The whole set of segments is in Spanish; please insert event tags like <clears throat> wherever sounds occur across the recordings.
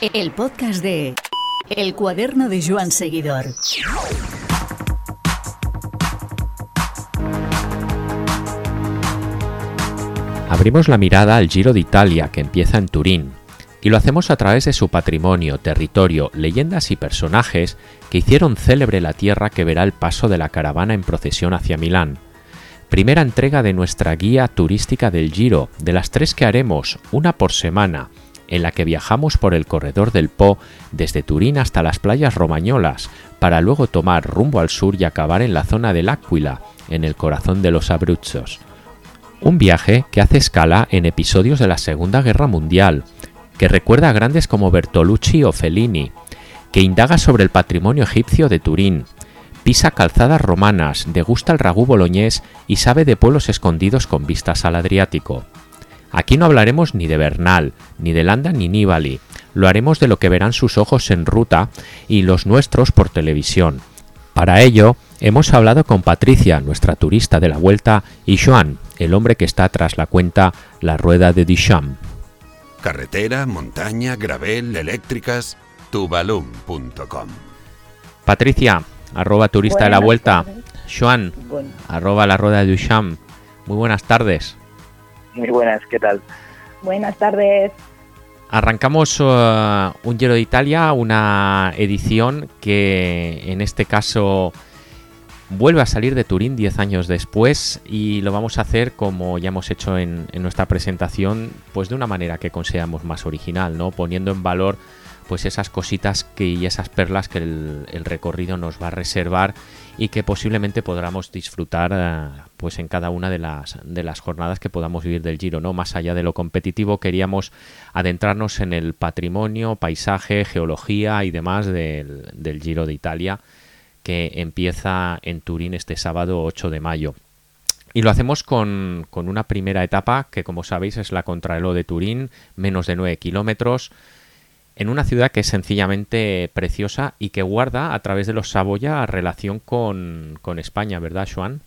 El podcast de El cuaderno de Joan Seguidor. Abrimos la mirada al Giro de Italia que empieza en Turín y lo hacemos a través de su patrimonio, territorio, leyendas y personajes que hicieron célebre la tierra que verá el paso de la caravana en procesión hacia Milán. Primera entrega de nuestra guía turística del Giro, de las tres que haremos, una por semana, en la que viajamos por el corredor del Po desde Turín hasta las playas romañolas, para luego tomar rumbo al sur y acabar en la zona del Áquila, en el corazón de los Abruzos. Un viaje que hace escala en episodios de la Segunda Guerra Mundial, que recuerda a grandes como Bertolucci o Fellini, que indaga sobre el patrimonio egipcio de Turín, pisa calzadas romanas, degusta el ragú boloñés y sabe de pueblos escondidos con vistas al Adriático. Aquí no hablaremos ni de Bernal, ni de Landa ni Nibali, lo haremos de lo que verán sus ojos en ruta y los nuestros por televisión. Para ello, hemos hablado con Patricia, nuestra turista de la vuelta, y Joan, el hombre que está tras la cuenta La Rueda de Duchamp. Carretera, montaña, gravel, eléctricas, tubalum.com. Patricia, arroba turista de la vuelta. tardes. Joan, Bueno, arroba la rueda de Duchamp. Muy buenas tardes. Muy buenas, ¿qué tal? buenas tardes. Arrancamos eh, un Giro de Italia, una edición que en este caso vuelve a salir de Turín 10 años después y lo vamos a hacer como ya hemos hecho en, en nuestra presentación, pues de una manera que consideramos más original, ¿no? Poniendo en valor pues esas cositas que, y esas perlas que el, recorrido nos va a reservar y que posiblemente podamos disfrutar eh, pues en cada una de las, de las jornadas que podamos vivir del Giro, ¿no? Más allá de lo competitivo, queríamos adentrarnos en el patrimonio, paisaje, geología y demás del, del Giro de Italia que empieza en Turín este sábado 8 de mayo. Y lo hacemos con, con una primera etapa que, como sabéis, es la Contrarreloj de Turín, menos de 9 kilómetros, en una ciudad que es sencillamente preciosa y que guarda a través de los Saboya relación con, con España, ¿verdad, Joan?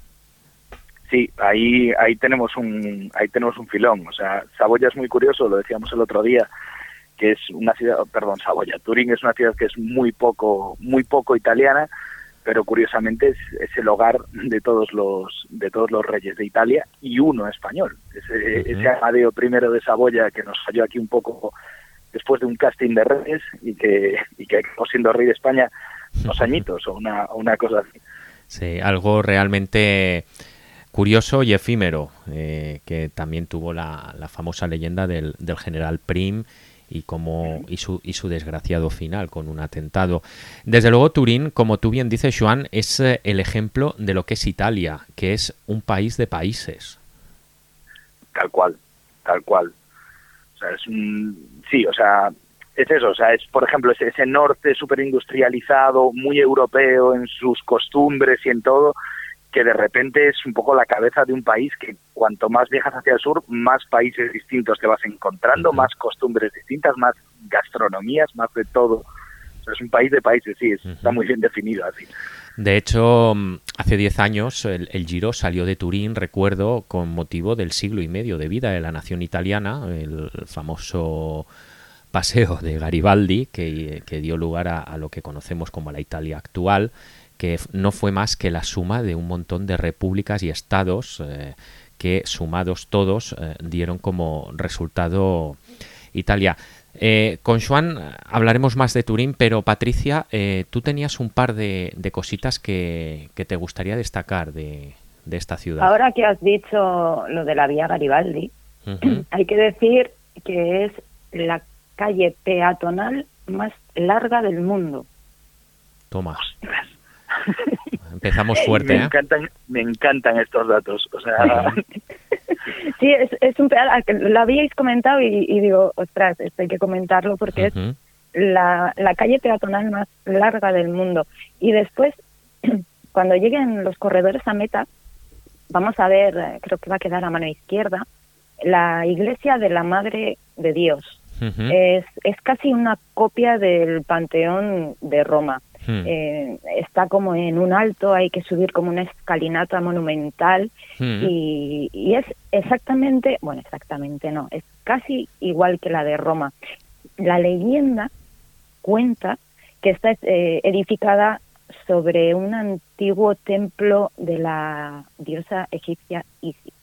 Sí, ahí ahí tenemos un ahí tenemos un filón, o sea, Saboya es muy curioso, lo decíamos el otro día, que es una ciudad, perdón, Saboya, Turín es una ciudad que es muy poco muy poco italiana, pero curiosamente es, es el hogar de todos los de todos los reyes de Italia y uno español. Ese, Ujú. ese Amadeo I de Saboya que nos falló aquí un poco después de un casting de reyes y que y que acabó siendo rey de España unos añitos o una una cosa así. Sí, algo realmente curioso y efímero, eh, que también tuvo la, la famosa leyenda del, del general Prim y, como, y, su, y su desgraciado final con un atentado. Desde luego, Turín, como tú bien dices, Joan, es eh, el ejemplo de lo que es Italia, que es un país de países. tal cual, tal cual. Sea, es un... Sí, o sea, es eso, o sea, es, por ejemplo, ese, ese norte súper industrializado, muy europeo en sus costumbres y en todo, que de repente es un poco la cabeza de un país que cuanto más viajas hacia el sur, más países distintos te vas encontrando, más costumbres distintas, más gastronomías, más de todo. O sea, es un país de países, sí, es- está muy bien definido así. De hecho, mm, hace 10 años el, Giro salió de Turín, recuerdo, con motivo del siglo y medio de vida de la nación italiana, el famoso paseo de Garibaldi, que, dio lugar a, lo que conocemos como la Italia actual, que no fue más que la suma de un montón de repúblicas y estados eh, que, sumados todos, eh, dieron como resultado Italia. Eh, con Juan hablaremos más de Turín, pero Patricia, eh, tú tenías un par de, de cositas que, que te gustaría destacar de, de esta ciudad. Ahora que has dicho lo de la vía Garibaldi, <clears throat> hay que decir que es la calle peatonal más larga del mundo. Toma. <laughs> Empezamos fuerte, me ¿eh? encantan, me encantan estos datos. O sea, <laughs> Sí, es, es un pedazo, que lo habíais comentado y, y digo, ostras, esto hay que comentarlo porque es la, la calle peatonal más larga del mundo. Y después, <clears throat> cuando lleguen los corredores a meta, vamos a ver, eh, creo que va a quedar a mano izquierda, la iglesia de la Madre de Dios. Es, es casi una copia del Panteón de Roma. Hmm. Eh, está como en un alto, hay que subir como una escalinata monumental Hmm. y, y es exactamente, bueno, exactamente no, es casi igual que la de Roma. La leyenda cuenta que está eh, edificada sobre un antiguo templo de la diosa egipcia Isis.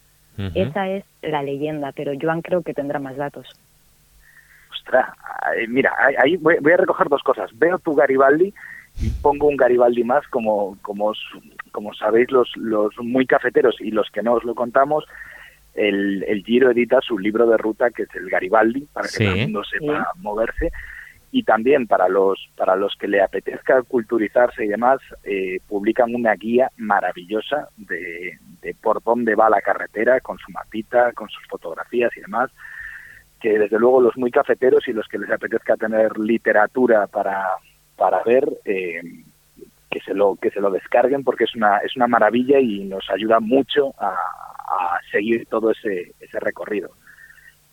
Esa es la leyenda, pero Joan creo que tendrá más datos. Ostras, mira, ahí voy, a recoger dos cosas. Veo tu Garibaldi y pongo un Garibaldi más, como, como, como sabéis los, los muy cafeteros y los que no os lo contamos, el, el Giro edita su libro de ruta, que es el Garibaldi, para que todo el mundo sepa moverse. Y también para los para los que le apetezca culturizarse y demás eh, publican una guía maravillosa de, de, por dónde va la carretera con su mapita con sus fotografías y demás que desde luego los muy cafeteros y los que les apetezca tener literatura para para ver eh, que se lo que se lo descarguen porque es una es una maravilla y nos ayuda mucho a, a seguir todo ese ese recorrido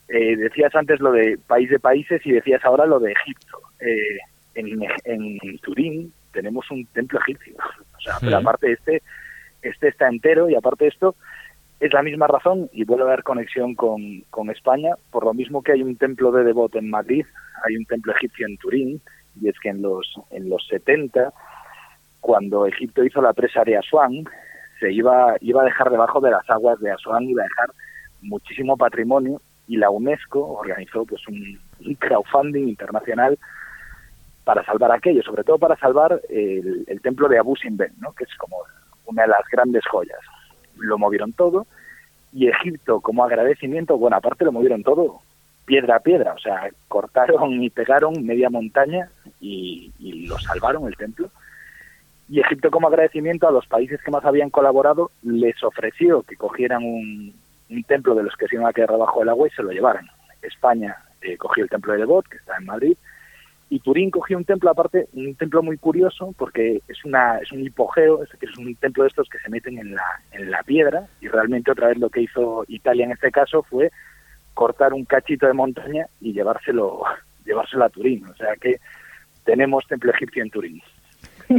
eh, decías antes lo de país de países y decías ahora lo de Egipto. Eh, en, Turín tenemos un templo egipcio. O sea, pero aparte este, este está entero y aparte esto, es la misma razón y vuelve a haber conexión con, con España. Por lo mismo que hay un templo de Devot en Madrid, hay un templo egipcio en Turín. Y es que en los, en los 70, cuando Egipto hizo la presa de Asuán, se iba, iba a dejar debajo de las aguas de Asuán, iba a dejar muchísimo patrimonio y la UNESCO organizó pues un, crowdfunding internacional para salvar aquello, sobre todo para salvar el, templo de Abu Simbel, ¿no? que es como una de las grandes joyas. Lo movieron todo y Egipto como agradecimiento, bueno, aparte lo movieron todo piedra a piedra, o sea, cortaron y pegaron media montaña y, lo salvaron el templo. Y Egipto como agradecimiento a los países que más habían colaborado les ofreció que cogieran un, un templo de los que se iban a quedar debajo del agua y se lo llevaron. España eh, cogió el templo de Devot, que está en Madrid, y Turín cogió un templo aparte, un templo muy curioso, porque es una es un hipogeo, es decir, es un templo de estos que se meten en la, en la piedra, y realmente otra vez lo que hizo Italia en este caso fue cortar un cachito de montaña y llevárselo, <laughs> llevárselo a Turín. O sea que tenemos templo egipcio en Turín.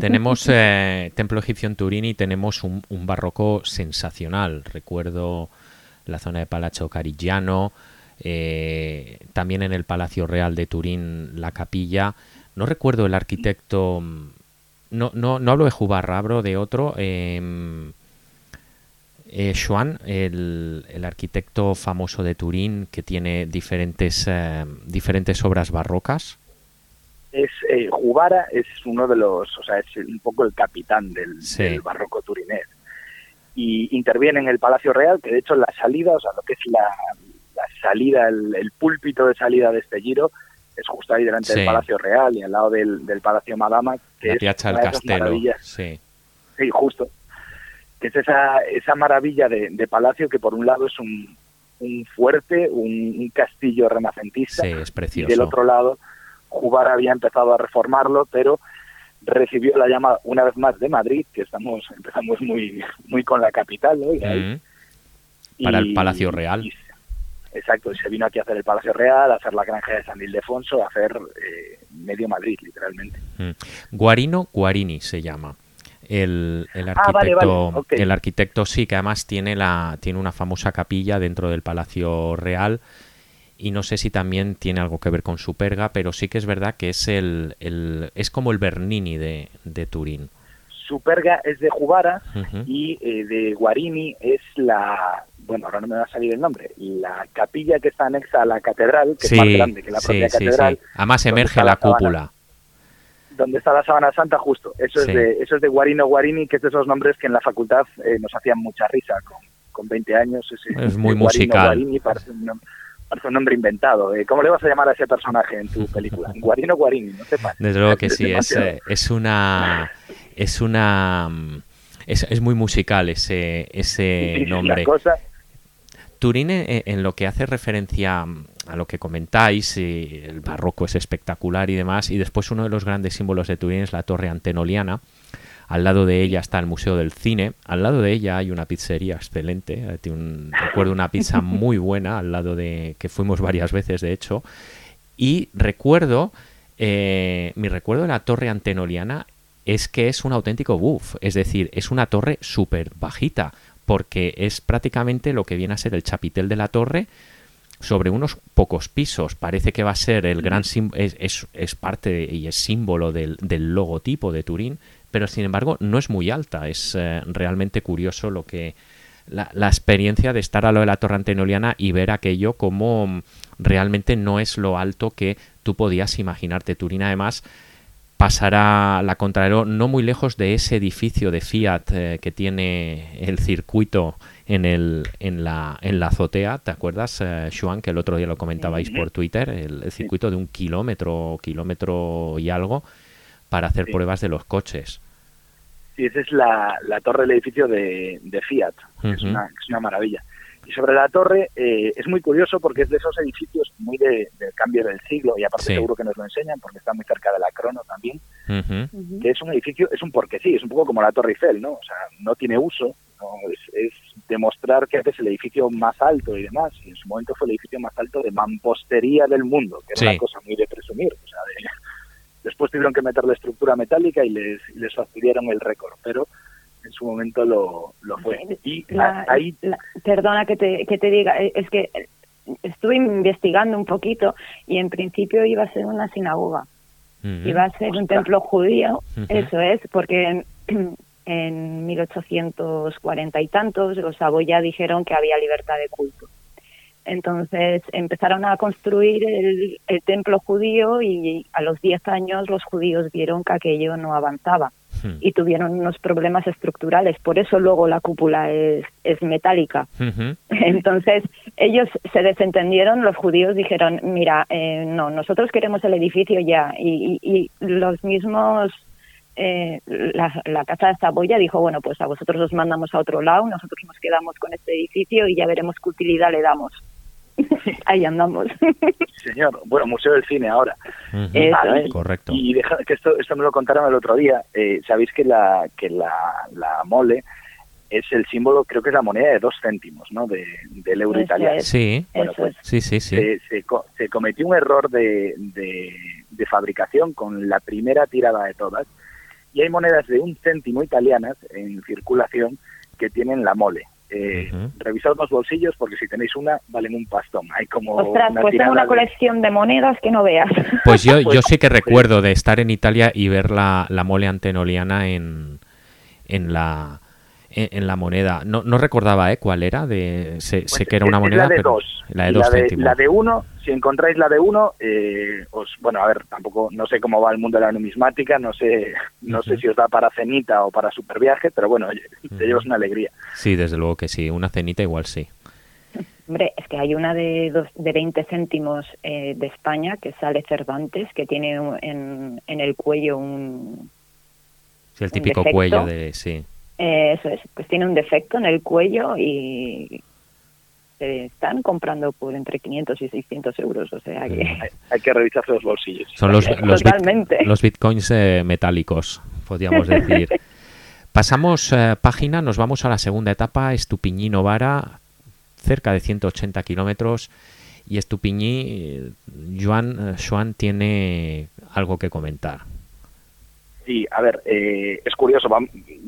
Tenemos eh, templo egipcio en Turín y tenemos un, un barroco sensacional. Recuerdo la zona de Palacio Carigiano, eh, también en el Palacio Real de Turín, la capilla. No recuerdo el arquitecto, no, no, no hablo de Jubarra, hablo de otro. Eh, eh, Schwann, el, el, arquitecto famoso de Turín que tiene diferentes, eh, diferentes obras barrocas. Es eh, Jubara es uno de los, o sea, es un poco el capitán del, del barroco turinés y interviene en el Palacio Real, que de hecho la salida, o sea, lo que es la, salida, el, púlpito de salida de este giro, es justo ahí delante del Palacio Real y al lado del, Palacio Madama, que es una de maravillas. Sí. sí, justo. Que es esa, esa maravilla de, palacio que por un lado es un, un fuerte, un, castillo renacentista, es precioso. y del otro lado Jubar había empezado a reformarlo, pero recibió la llamada una vez más de Madrid, que estamos empezamos muy muy con la capital, ¿no? Para el Palacio Real. exacto, y se vino aquí a hacer el Palacio Real, a hacer la granja de San Ildefonso, a hacer eh, medio Madrid, literalmente. Guarino Guarini se llama. El, el ah, arquitecto, el arquitecto sí, que además tiene la tiene una famosa capilla dentro del Palacio Real y no sé si también tiene algo que ver con Superga, pero sí que es verdad que es el, el es como el Bernini de, de Turín. Superga es de Jubara y eh, de Guarini es la, bueno, ahora no me va a salir el nombre, la capilla que está anexa a la catedral, que es más grande que la propia catedral. Además emerge la, cúpula. Donde está la sábana santa, justo. Eso es de eso es de Guarino Guarini, que es de esos nombres que en la facultad eh, nos hacían mucha risa con, con 20 años. es muy musical. Guarini parece un, parece un nombre inventado. Eh, ¿Cómo le vas a llamar a ese personaje en tu película? <laughs> Guarino Guarini, no sepas. Desde luego que sí, <laughs> es, es una... Es una... Es, es muy musical ese, ese nombre. Turín, eh, en lo que hace referencia a lo que comentáis, el barroco es espectacular y demás, y después uno de los grandes símbolos de Turín es la torre antenoliana, al lado de ella está el Museo del Cine. Al lado de ella hay una pizzería excelente. Eh, tiene recuerdo una pizza <laughs> muy buena al lado de que fuimos varias veces, de hecho. Y recuerdo, eh, mi recuerdo de la torre antenoliana es que es un auténtico buff. Es decir, es una torre súper bajita porque es prácticamente lo que viene a ser el chapitel de la torre sobre unos pocos pisos. Parece que va a ser el gran es, es, es, parte y es símbolo del, del, logotipo de Turín, pero sin embargo no es muy alta. Es eh, realmente curioso lo que la, la, experiencia de estar a lo de la torre antenoliana y ver aquello como realmente no es lo alto que tú podías imaginarte. Turín además pasará la Contralor no muy lejos de ese edificio de Fiat eh, que tiene el circuito en, el, en, la, en la azotea. ¿Te acuerdas, eh, Juan, que el otro día lo comentabais por Twitter? El, circuito de un kilómetro, kilómetro y algo para hacer pruebas de los coches. Sí, esa es la, la torre del edificio de, de Fiat. es, una, es una maravilla. Y sobre la torre eh, es muy curioso porque es de esos edificios muy de, del cambio del siglo y aparte seguro que nos lo enseñan porque está muy cerca de la Crono también, que es un edificio, es un porque sí, es un poco como la Torre Eiffel, ¿no? O sea, no tiene uso, ¿no? Es, demostrar que es el edificio más alto y demás, y en su momento fue el edificio más alto de mampostería del mundo, que es una cosa muy de presumir, o sea, después tuvieron que meterle estructura metálica y les, y les facilitaron el récord, pero en su momento lo, lo fue. Y ahí... perdona que te, que te diga, eh, es que estuve investigando un poquito y en principio iba a ser una sinagoga. Iba a ser un templo judío, eso es, porque en, en 1840 y tantos los Saboya dijeron que había libertad de culto. Entonces empezaron a construir el, el, templo judío y a los 10 años los judíos vieron que aquello no avanzaba. Hmm. y tuvieron unos problemas estructurales. Por eso luego la cúpula es, es metálica. Entonces ellos se desentendieron, los judíos dijeron, mira, eh, no, nosotros queremos el edificio ya. Y, y, los mismos, eh, la, la, Casa de Saboya dijo, bueno, pues a vosotros os mandamos a otro lado, nosotros nos quedamos con este edificio y ya veremos qué utilidad le damos. <laughs> Ahí andamos. Señor, bueno, Museo del Cine ahora. Correcto. Y deja, que esto, esto me lo contaron el otro día. Eh, Sabéis que la que la, la mole es el símbolo, creo que es la moneda de dos céntimos, ¿no? De, del euro italiano. Sí, bueno, pues, sí, sí, sí. Se, se, se, cometió un error de, de, de, fabricación con la primera tirada de todas. Y hay monedas de un céntimo italianas en circulación que tienen la mole eh, revisad los bolsillos porque si tenéis una valen un pastón. Hay como Ostras, una pues tengo una colección de... monedas que no veas. Pues yo, <laughs> yo sí que recuerdo de estar en Italia y ver la, la mole antenoliana en, en la en, la moneda. No, no recordaba ¿eh? cuál era, de sé, pues sé que era una moneda. La de pero dos. La de dos la de, céntimos. La de uno, si encontráis la de uno, eh, os, bueno, a ver, tampoco, no sé cómo va el mundo de la numismática, no sé, no uh -huh. sé si os da para cenita o para superviaje, pero bueno, oye, te uh -huh. llevas una alegría. Sí, desde luego que sí, una cenita igual sí. Hombre, es que hay una de, dos, de 20 céntimos eh, de España que sale Cervantes, que tiene un, en, en el cuello un. Sí, el típico cuello de. Sí. Eh, eso es, pues tiene un defecto en el cuello y se están comprando por entre 500 y 600 euros, o sea que... Hay, hay que revisarse los bolsillos. Son los, los, bit, los bitcoins eh, metálicos, podríamos <laughs> decir. Pasamos eh, página, nos vamos a la segunda etapa, Estupiñí Novara, cerca de 180 kilómetros, y Estupiñí, Joan, Joan tiene algo que comentar. Sí, a ver, eh, es curioso.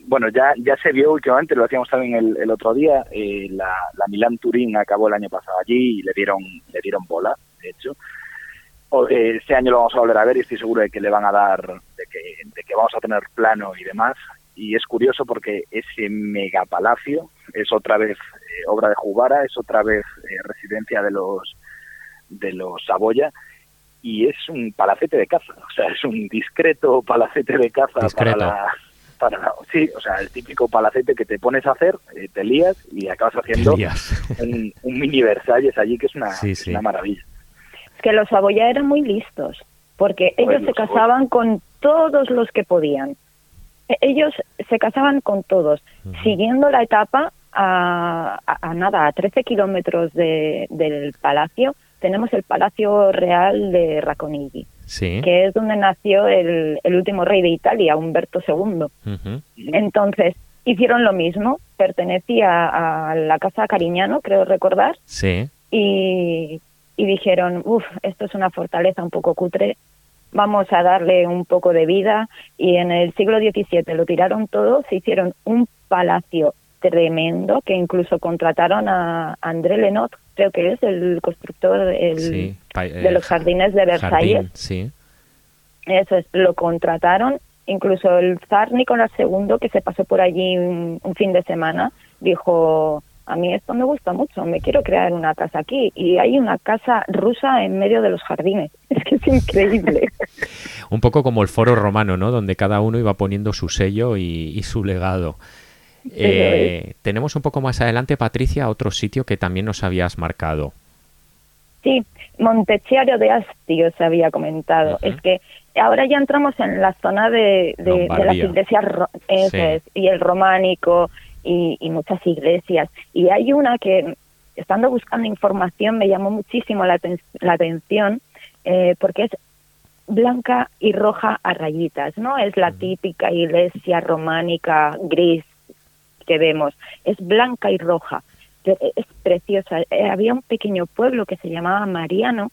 Bueno, ya ya se vio últimamente, lo decíamos también el, el otro día, eh, la, la Milán Turín acabó el año pasado allí y le dieron le dieron bola, de hecho. O, eh, este año lo vamos a volver a ver y estoy seguro de que le van a dar, de que, de que vamos a tener plano y demás. Y es curioso porque ese megapalacio es otra vez eh, obra de Jubara, es otra vez residencia de los de los Saboya y es un palacete de caza, o sea, es un discreto palacete de caza discreto. para la, para la, sí, o sea, el típico palacete que te pones a hacer, eh, te lías y acabas haciendo <laughs> un, un, mini Versalles allí que es una, sí, sí. una maravilla. Es que los Saboya eran muy listos, porque ellos se casaban con todos los que podían. Ellos se casaban con todos, uh -huh. siguiendo la etapa a, a, a, nada, a 13 kilómetros de, del palacio, tenemos el Palacio Real de Racconigi, sí. que es donde nació el, el, último rey de Italia, Humberto II. Uh -huh. Entonces, hicieron lo mismo, pertenecía a la Casa Cariñano, creo recordar, sí. y, y dijeron, uff, esto es una fortaleza un poco cutre, vamos a darle un poco de vida, y en el siglo XVII lo tiraron todo, se hicieron un palacio tremendo que incluso contrataron a André Lenot, creo que es el constructor el, Sí, de eh, los jardines de Versalles. jardín, sí. Eso es, lo contrataron. Incluso el zar Nicolás II, que se pasó por allí un, un fin de semana, dijo, a mí esto me gusta mucho, me quiero crear una casa aquí. Y hay una casa rusa en medio de los jardines. <laughs> Es que es increíble. <laughs> Un poco como el foro romano, ¿no? Donde cada uno iba poniendo su sello y, y su legado. Eh, tenemos un poco más adelante, Patricia, otro sitio que también nos habías marcado. Sí, Montecchiaro de Asti os había comentado. Ujú. Es que ahora ya entramos en la zona de, de- de las iglesias Sí. es, y el románico y, y muchas iglesias. Y hay una que, estando buscando información, me llamó muchísimo la, aten- la atención eh, porque es blanca y roja a rayitas, ¿no? Es la típica iglesia románica gris que vemos. Es blanca y roja. Pe- Es preciosa. Eh, Había un pequeño pueblo que se llamaba Mariano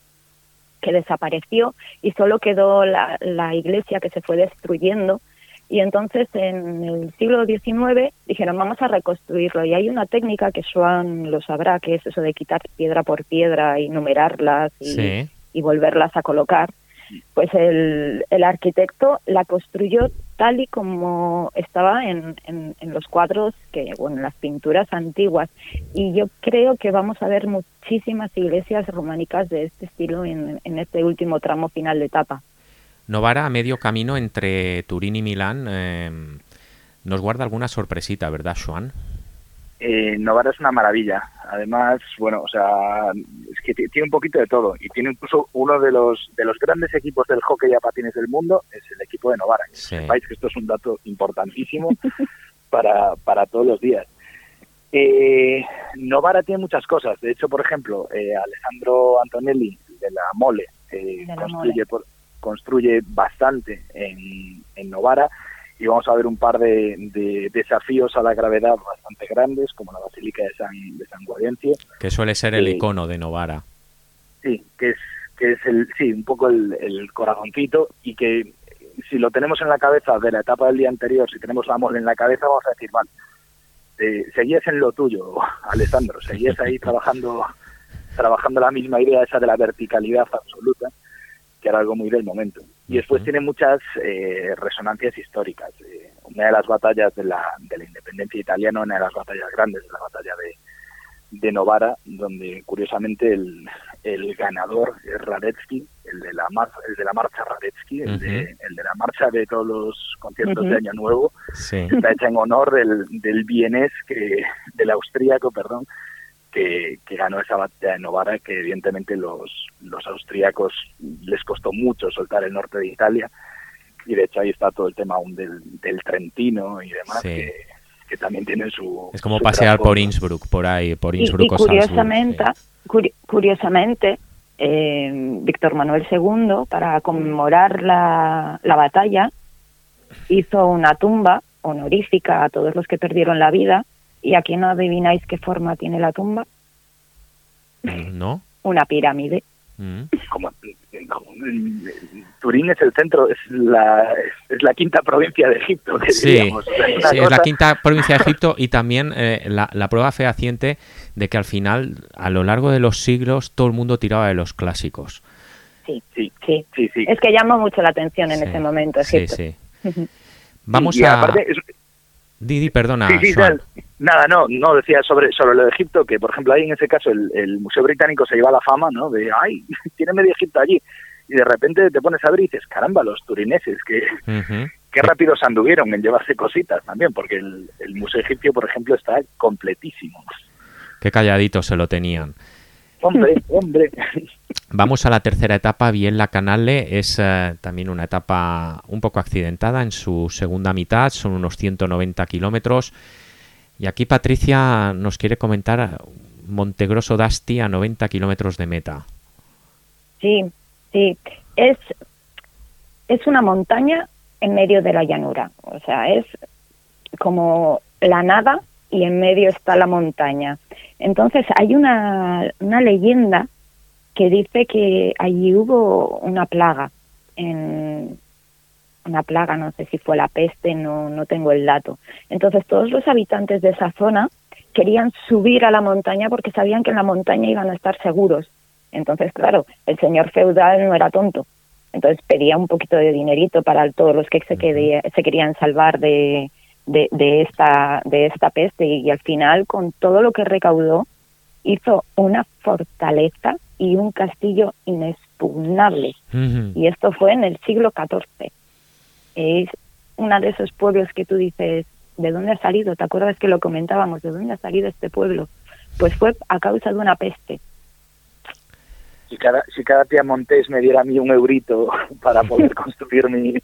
que desapareció y solo quedó la, la iglesia que se fue destruyendo. Y entonces en el siglo XIX dijeron vamos a reconstruirlo y hay una técnica que Swan lo sabrá, que es eso de quitar piedra por piedra y numerarlas y, Sí. y volverlas a colocar. Pues el, el arquitecto la construyó tal y como estaba en, en, los cuadros, que bueno, en las pinturas antiguas. Y yo creo que vamos a ver muchísimas iglesias románicas de este estilo en, en este último tramo final de etapa. Novara, a medio camino entre Turín y Milán, eh, nos guarda alguna sorpresita, ¿verdad, Joan? Eh, Novara es una maravilla. Además, bueno, o sea, es que tiene un poquito de todo y tiene incluso uno de los de los grandes equipos del hockey a patines del mundo es el equipo de Novara. Que Sí. sepáis que esto es un dato importantísimo <laughs> para, para todos los días. Eh, Novara tiene muchas cosas. De hecho, por ejemplo, eh, Alessandro Antonelli de la Mole eh, De la construye, Mole. por- construye bastante en, en Novara y vamos a ver un par de, de desafíos a la gravedad bastante grandes, como la Basílica de San, de San Que suele ser el Sí. icono de Novara. sí, que es, que es el, sí, un poco el, el corazoncito y que si lo tenemos en la cabeza de la etapa del día anterior, si tenemos la mole en la cabeza, vamos a decir, vale, eh, seguías en lo tuyo, <laughs> Alessandro, seguías ahí trabajando, trabajando la misma idea esa de la verticalidad absoluta, que era algo muy del momento. Y después tiene muchas eh, resonancias históricas. Eh, una de las batallas de la, de la independencia italiana, una de las batallas grandes, la batalla de, de Novara, donde curiosamente el, el ganador es Radetzky, el de la, mar- el de la marcha Radetzky, el, de, el de la marcha de todos los conciertos de Año Nuevo, Sí. está hecha en honor del, del vienés, que, del austríaco, perdón, que, que ganó esa batalla de Novara, que evidentemente los, los austríacos les costó mucho soltar el norte de Italia, y de hecho ahí está todo el tema aún del, del Trentino y demás, Sí. que, que también tienen su... Es como su pasear por. Innsbruck, por ahí, por Y, Innsbruck y o Salzburg, curiosamente, sí. curiosamente eh, Víctor Manuel II, para conmemorar la, la batalla, hizo una tumba honorífica a todos los que perdieron la vida. ¿Y aquí no adivináis qué forma tiene la tumba? ¿No? Una pirámide. Mm. como, como- Turín es el centro, es la, es la quinta provincia de Egipto, que Sí, diríamos. Es Sí, es la quinta <laughs> provincia de Egipto y también eh, la, la prueba fehaciente de que al final, a lo largo de los siglos, todo el mundo tiraba de los clásicos. Sí, Sí, sí. sí, sí. Es que llama mucho la atención en Sí, ese momento Sí, Egipto. sí. <laughs> Vamos Y- y a... aparte es- Didi, perdona, Sí, sí, nada, no, no decía sobre sobre lo de Egipto, que por ejemplo ahí en ese caso el, el Museo Británico se lleva la fama, ¿no? De, ay, <laughs> tiene medio Egipto allí. Y de repente te pones a ver y dices, caramba, los turineses, que qué <laughs> rápido se anduvieron en llevarse cositas también, porque el, el Museo Egipcio, por ejemplo, está completísimo. Qué calladito se lo tenían. Hombre, hombre. Vamos a la tercera etapa, bien la Canale, es eh, también una etapa un poco accidentada en su segunda mitad, son unos 190 kilómetros. Y aquí Patricia nos quiere comentar Montegrosso d'Asti a 90 kilómetros de meta. Sí, sí. Es, es una montaña en medio de la llanura. O sea, es como la nada y en medio está la montaña. Entonces hay una, una leyenda que dice que allí hubo una plaga en, una plaga, no sé si fue la peste, no, no tengo el dato. Entonces todos los habitantes de esa zona querían subir a la montaña porque sabían que en la montaña iban a estar seguros. Entonces, claro, el señor feudal no era tonto. Entonces pedía un poquito de dinerito para todos los que se, se querían salvar de, de, de, esta, de esta peste y, al final con todo lo que recaudó hizo una fortaleza y un castillo inexpugnable. Y esto fue en el siglo XIV. Es uno de esos pueblos que tú dices, ¿de dónde ha salido? ¿Te acuerdas que lo comentábamos? ¿De dónde ha salido este pueblo? Pues fue a causa de una peste si cada, si cada tía Montés me diera a mí un eurito <laughs> para poder <laughs> construir mi,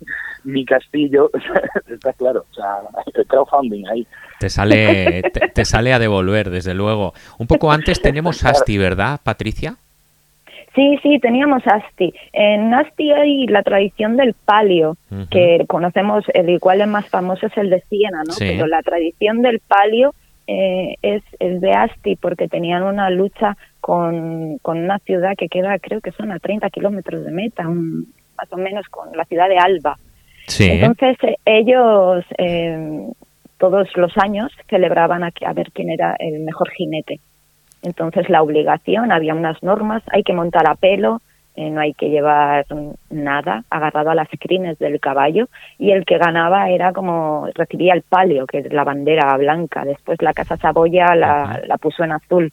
mi castillo, <laughs> está claro, o sea, el crowdfunding ahí. Te sale, te, sale a devolver, desde luego. Un poco antes tenemos Asti, ¿verdad, Patricia? Sí, sí, teníamos Asti. En Asti hay la tradición del palio, que conocemos, el cual es más famoso es el de Siena, ¿no? Pero la tradición del palio eh, es, es de Asti porque tenían una lucha con, con una ciudad que queda, creo que son a 30 kilómetros de meta, más o menos con la ciudad de Alba. Entonces eh, ellos eh, todos los años celebraban a, a, ver quién era el mejor jinete. Entonces la obligación, había unas normas, hay que montar a pelo, eh, no hay que llevar nada agarrado a las crines del caballo y el que ganaba era como recibía el palio, que es la bandera blanca. Después la Casa Saboya la, la puso en azul.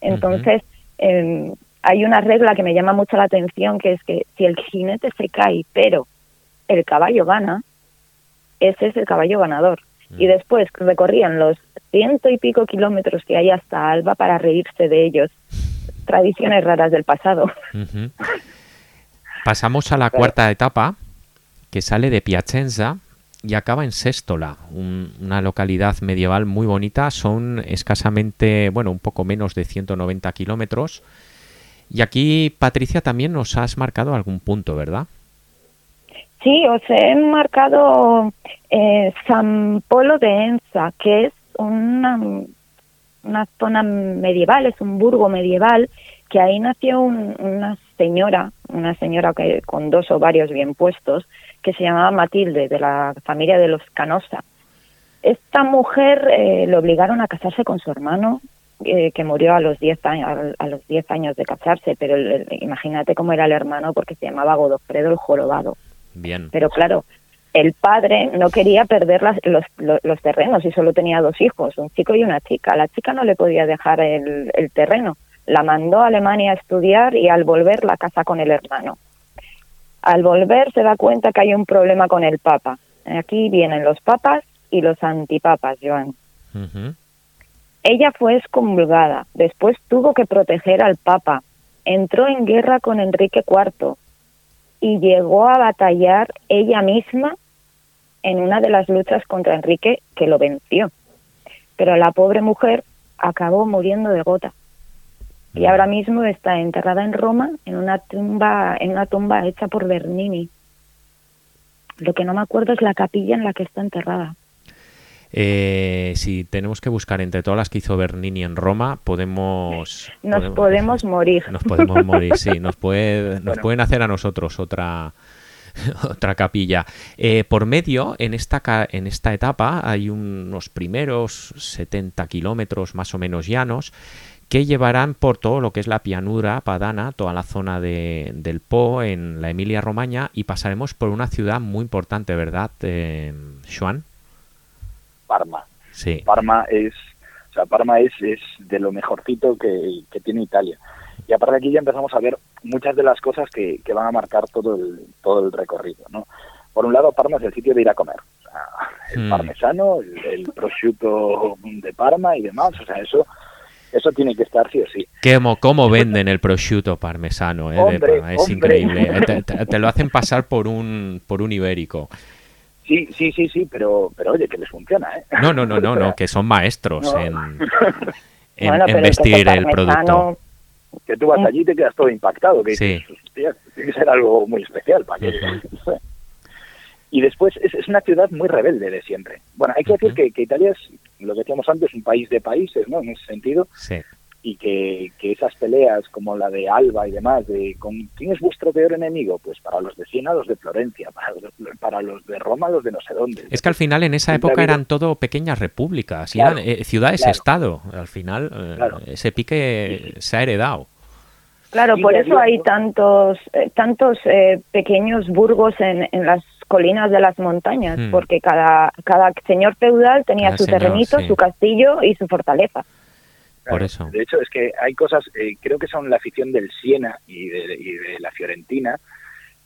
Entonces, em, hay una regla que me llama mucho la atención, que es que si el jinete se cae, pero el caballo gana, ese es el caballo ganador. Y después recorrían los ciento y pico kilómetros que hay hasta Alba para reírse de ellos. Tradiciones raras del pasado. Pasamos a la <laughs> cuarta etapa, que sale de Piacenza, y acaba en Séstola, una localidad medieval muy bonita. Son escasamente, bueno, un poco menos de 190 kilómetros. Y aquí, Patricia, también nos has marcado algún punto, ¿verdad? Sí, os he marcado eh, San Polo de Enza, que es una, una zona medieval, es un burgo medieval, que ahí nació una señora, una señora que con dos ovarios bien puestos, que se llamaba Matilde, de la familia de los Canosa. Esta mujer eh, le obligaron a casarse con su hermano, eh, que murió a los 10 años, a, los diez años de casarse, pero imagínate cómo era el hermano porque se llamaba Godofredo el Jorobado. Bien. Pero claro, el padre no quería perder los, los, terrenos y solo tenía dos hijos, un chico y una chica. La chica no le podía dejar el, el terreno. La mandó a Alemania a estudiar y al volver la casa con el hermano. Al volver se da cuenta que hay un problema con el Papa. Aquí vienen los papas y los antipapas, Joan. Ella fue excomulgada, después tuvo que proteger al Papa, entró en guerra con Enrique IV y llegó a batallar ella misma en una de las luchas contra Enrique que lo venció. Pero la pobre mujer acabó muriendo de gota y ahora mismo está enterrada en Roma en una tumba en una tumba hecha por Bernini. Lo que no me acuerdo es la capilla en la que está enterrada. Eh, si tenemos que buscar entre todas las que hizo Bernini en Roma, podemos... Nos podemos, morir. Nos podemos morir, sí. Nos, <laughs> puede, nos pueden hacer a nosotros otra <laughs> otra capilla. Eh, por medio, en esta, en esta etapa, hay unos primeros 70 kilómetros más o menos llanos que llevarán por todo lo que es la pianura padana, toda la zona de, del Po, en la Emilia Romagna, y pasaremos por una ciudad muy importante, ¿verdad, eh, Juan? Parma. Sí. Parma es, o sea, Parma es, es de lo mejorcito que, tiene Italia. Y aparte aquí ya empezamos a ver muchas de las cosas que, que van a marcar todo el, todo el recorrido, ¿no? Por un lado, Parma es el sitio de ir a comer. O sea, el hmm. parmesano, el, el prosciutto de Parma y demás. O sea, eso eso tiene que estar sí o sí. ¿Cómo, venden el prosciutto parmesano? Eh, es increíble. <laughs> Te, lo hacen pasar por un, por un ibérico. Sí, sí, sí, sí, pero, pero oye, que les funciona, ¿eh? No, no, no, no, no <laughs> que son maestros en, <laughs> en, vestir el producto. Que tú vas allí y te quedas todo impactado. Que sí. tiene que ser algo muy especial para que... Y después es, es, una ciudad muy rebelde de siempre. Bueno, hay que decir que, que, Italia es, lo que decíamos antes, un país de países, ¿no? En ese sentido. Sí. y que, que, esas peleas como la de Alba y demás, de con quién es vuestro peor enemigo, pues para los de Siena, los de Florencia, <laughs> para los de, para los de Roma, los de no sé dónde. Es que al final en esa época eran todo pequeñas repúblicas, eran eh, ciudades-estado. Al final eh, ese pique se ha heredado. Claro, por eso hay tantos, eh, tantos pequeños burgos en, en las colinas de las montañas, hmm. porque cada, cada señor feudal tenía su terrenito, su castillo y su fortaleza. Por eso. De hecho, es que hay cosas, eh, creo que son la afición del Siena y de, y de la Fiorentina,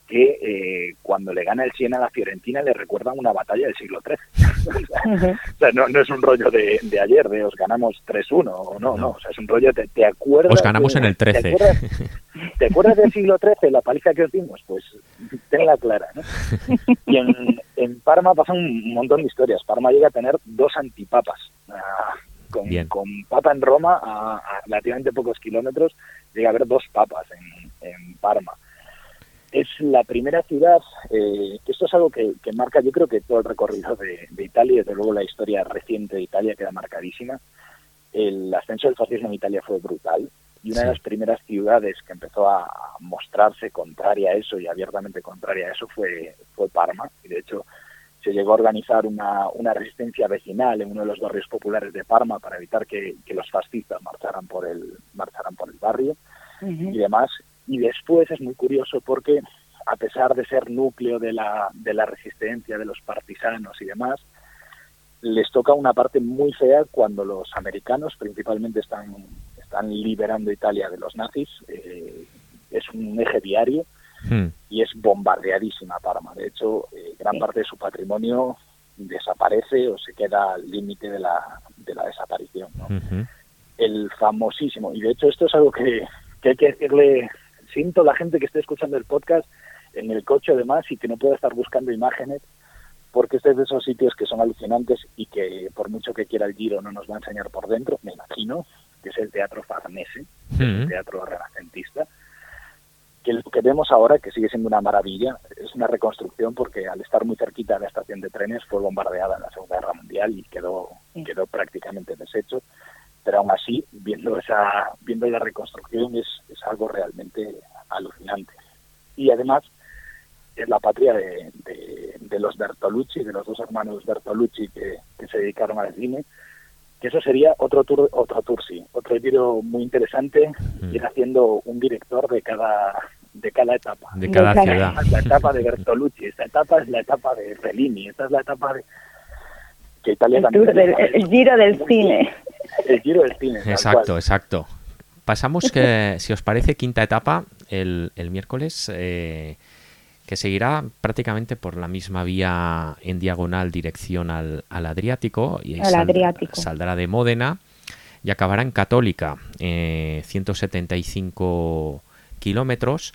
que eh, cuando le gana el Siena a la Fiorentina le recuerdan una batalla del siglo XIII. <laughs> o sea, no, no, es un rollo de, de ayer, de os ganamos 3-1, o no, no, o sea, es un rollo, te, te acuerdas... Os ganamos en el 13. ¿te acuerdas, <laughs> ¿te acuerdas, del siglo XIII, la paliza que os dimos? Pues tenla clara, ¿no? <laughs> Y en, en Parma pasan un montón de historias. Parma llega a tener dos antipapas. Ah, con, con, Papa en Roma, a, a, relativamente pocos kilómetros, llega a haber dos papas en, en Parma. Es la primera ciudad, eh, esto es algo que, que, marca yo creo que todo el recorrido de, de, Italia, desde luego la historia reciente de Italia queda marcadísima. El ascenso del fascismo en Italia fue brutal y una sí. de las primeras ciudades que empezó a mostrarse contraria a eso y abiertamente contraria a eso fue, fue Parma. Y de hecho, se llegó a organizar una, una, resistencia vecinal en uno de los barrios populares de Parma para evitar que, que los fascistas marcharan por el, marcharan por el barrio uh -huh. y demás. Y después es muy curioso porque, a pesar de ser núcleo de la, de la resistencia, de los partisanos y demás, les toca una parte muy fea cuando los americanos principalmente están, están liberando Italia de los nazis. Eh, es un eje diario Hmm. y es bombardeadísima Parma. De hecho, eh, gran parte de su patrimonio desaparece o se queda al límite de la, de la desaparición. ¿no? Uh -huh. El famosísimo, y de hecho esto es algo que, que, hay que decirle, siento la gente que esté escuchando el podcast en el coche además y que no pueda estar buscando imágenes, porque este es de esos sitios que son alucinantes y que por mucho que quiera el Giro no nos va a enseñar por dentro, me imagino, que es el Teatro Farnese, el teatro renacentista, que lo que vemos ahora, que sigue siendo una maravilla, es una reconstrucción porque al estar muy cerquita de la estación de trenes fue bombardeada en la Segunda Guerra Mundial y quedó, sí. quedó prácticamente deshecho. Pero aún así, viendo esa viendo la reconstrucción es, es algo realmente alucinante. Y además es la patria de, de, de, los Bertolucci, de los dos hermanos Bertolucci que, que se dedicaron al cine, que eso sería otro tour, otro tour sí, otro giro muy interesante, mm. ir haciendo un director de cada de cada etapa. De cada ciudad. La etapa de Bertolucci, esta etapa es la etapa de Fellini, esta es la etapa de que Italia el, tour del, el giro del cine. El giro del cine. Exacto, exacto. Pasamos que, si os parece, quinta etapa el, el miércoles. Eh, que seguirá prácticamente por la misma vía en diagonal dirección al, al Adriático y sal, Adriático. saldrá de Módena y acabará en Católica, eh, 175 kilómetros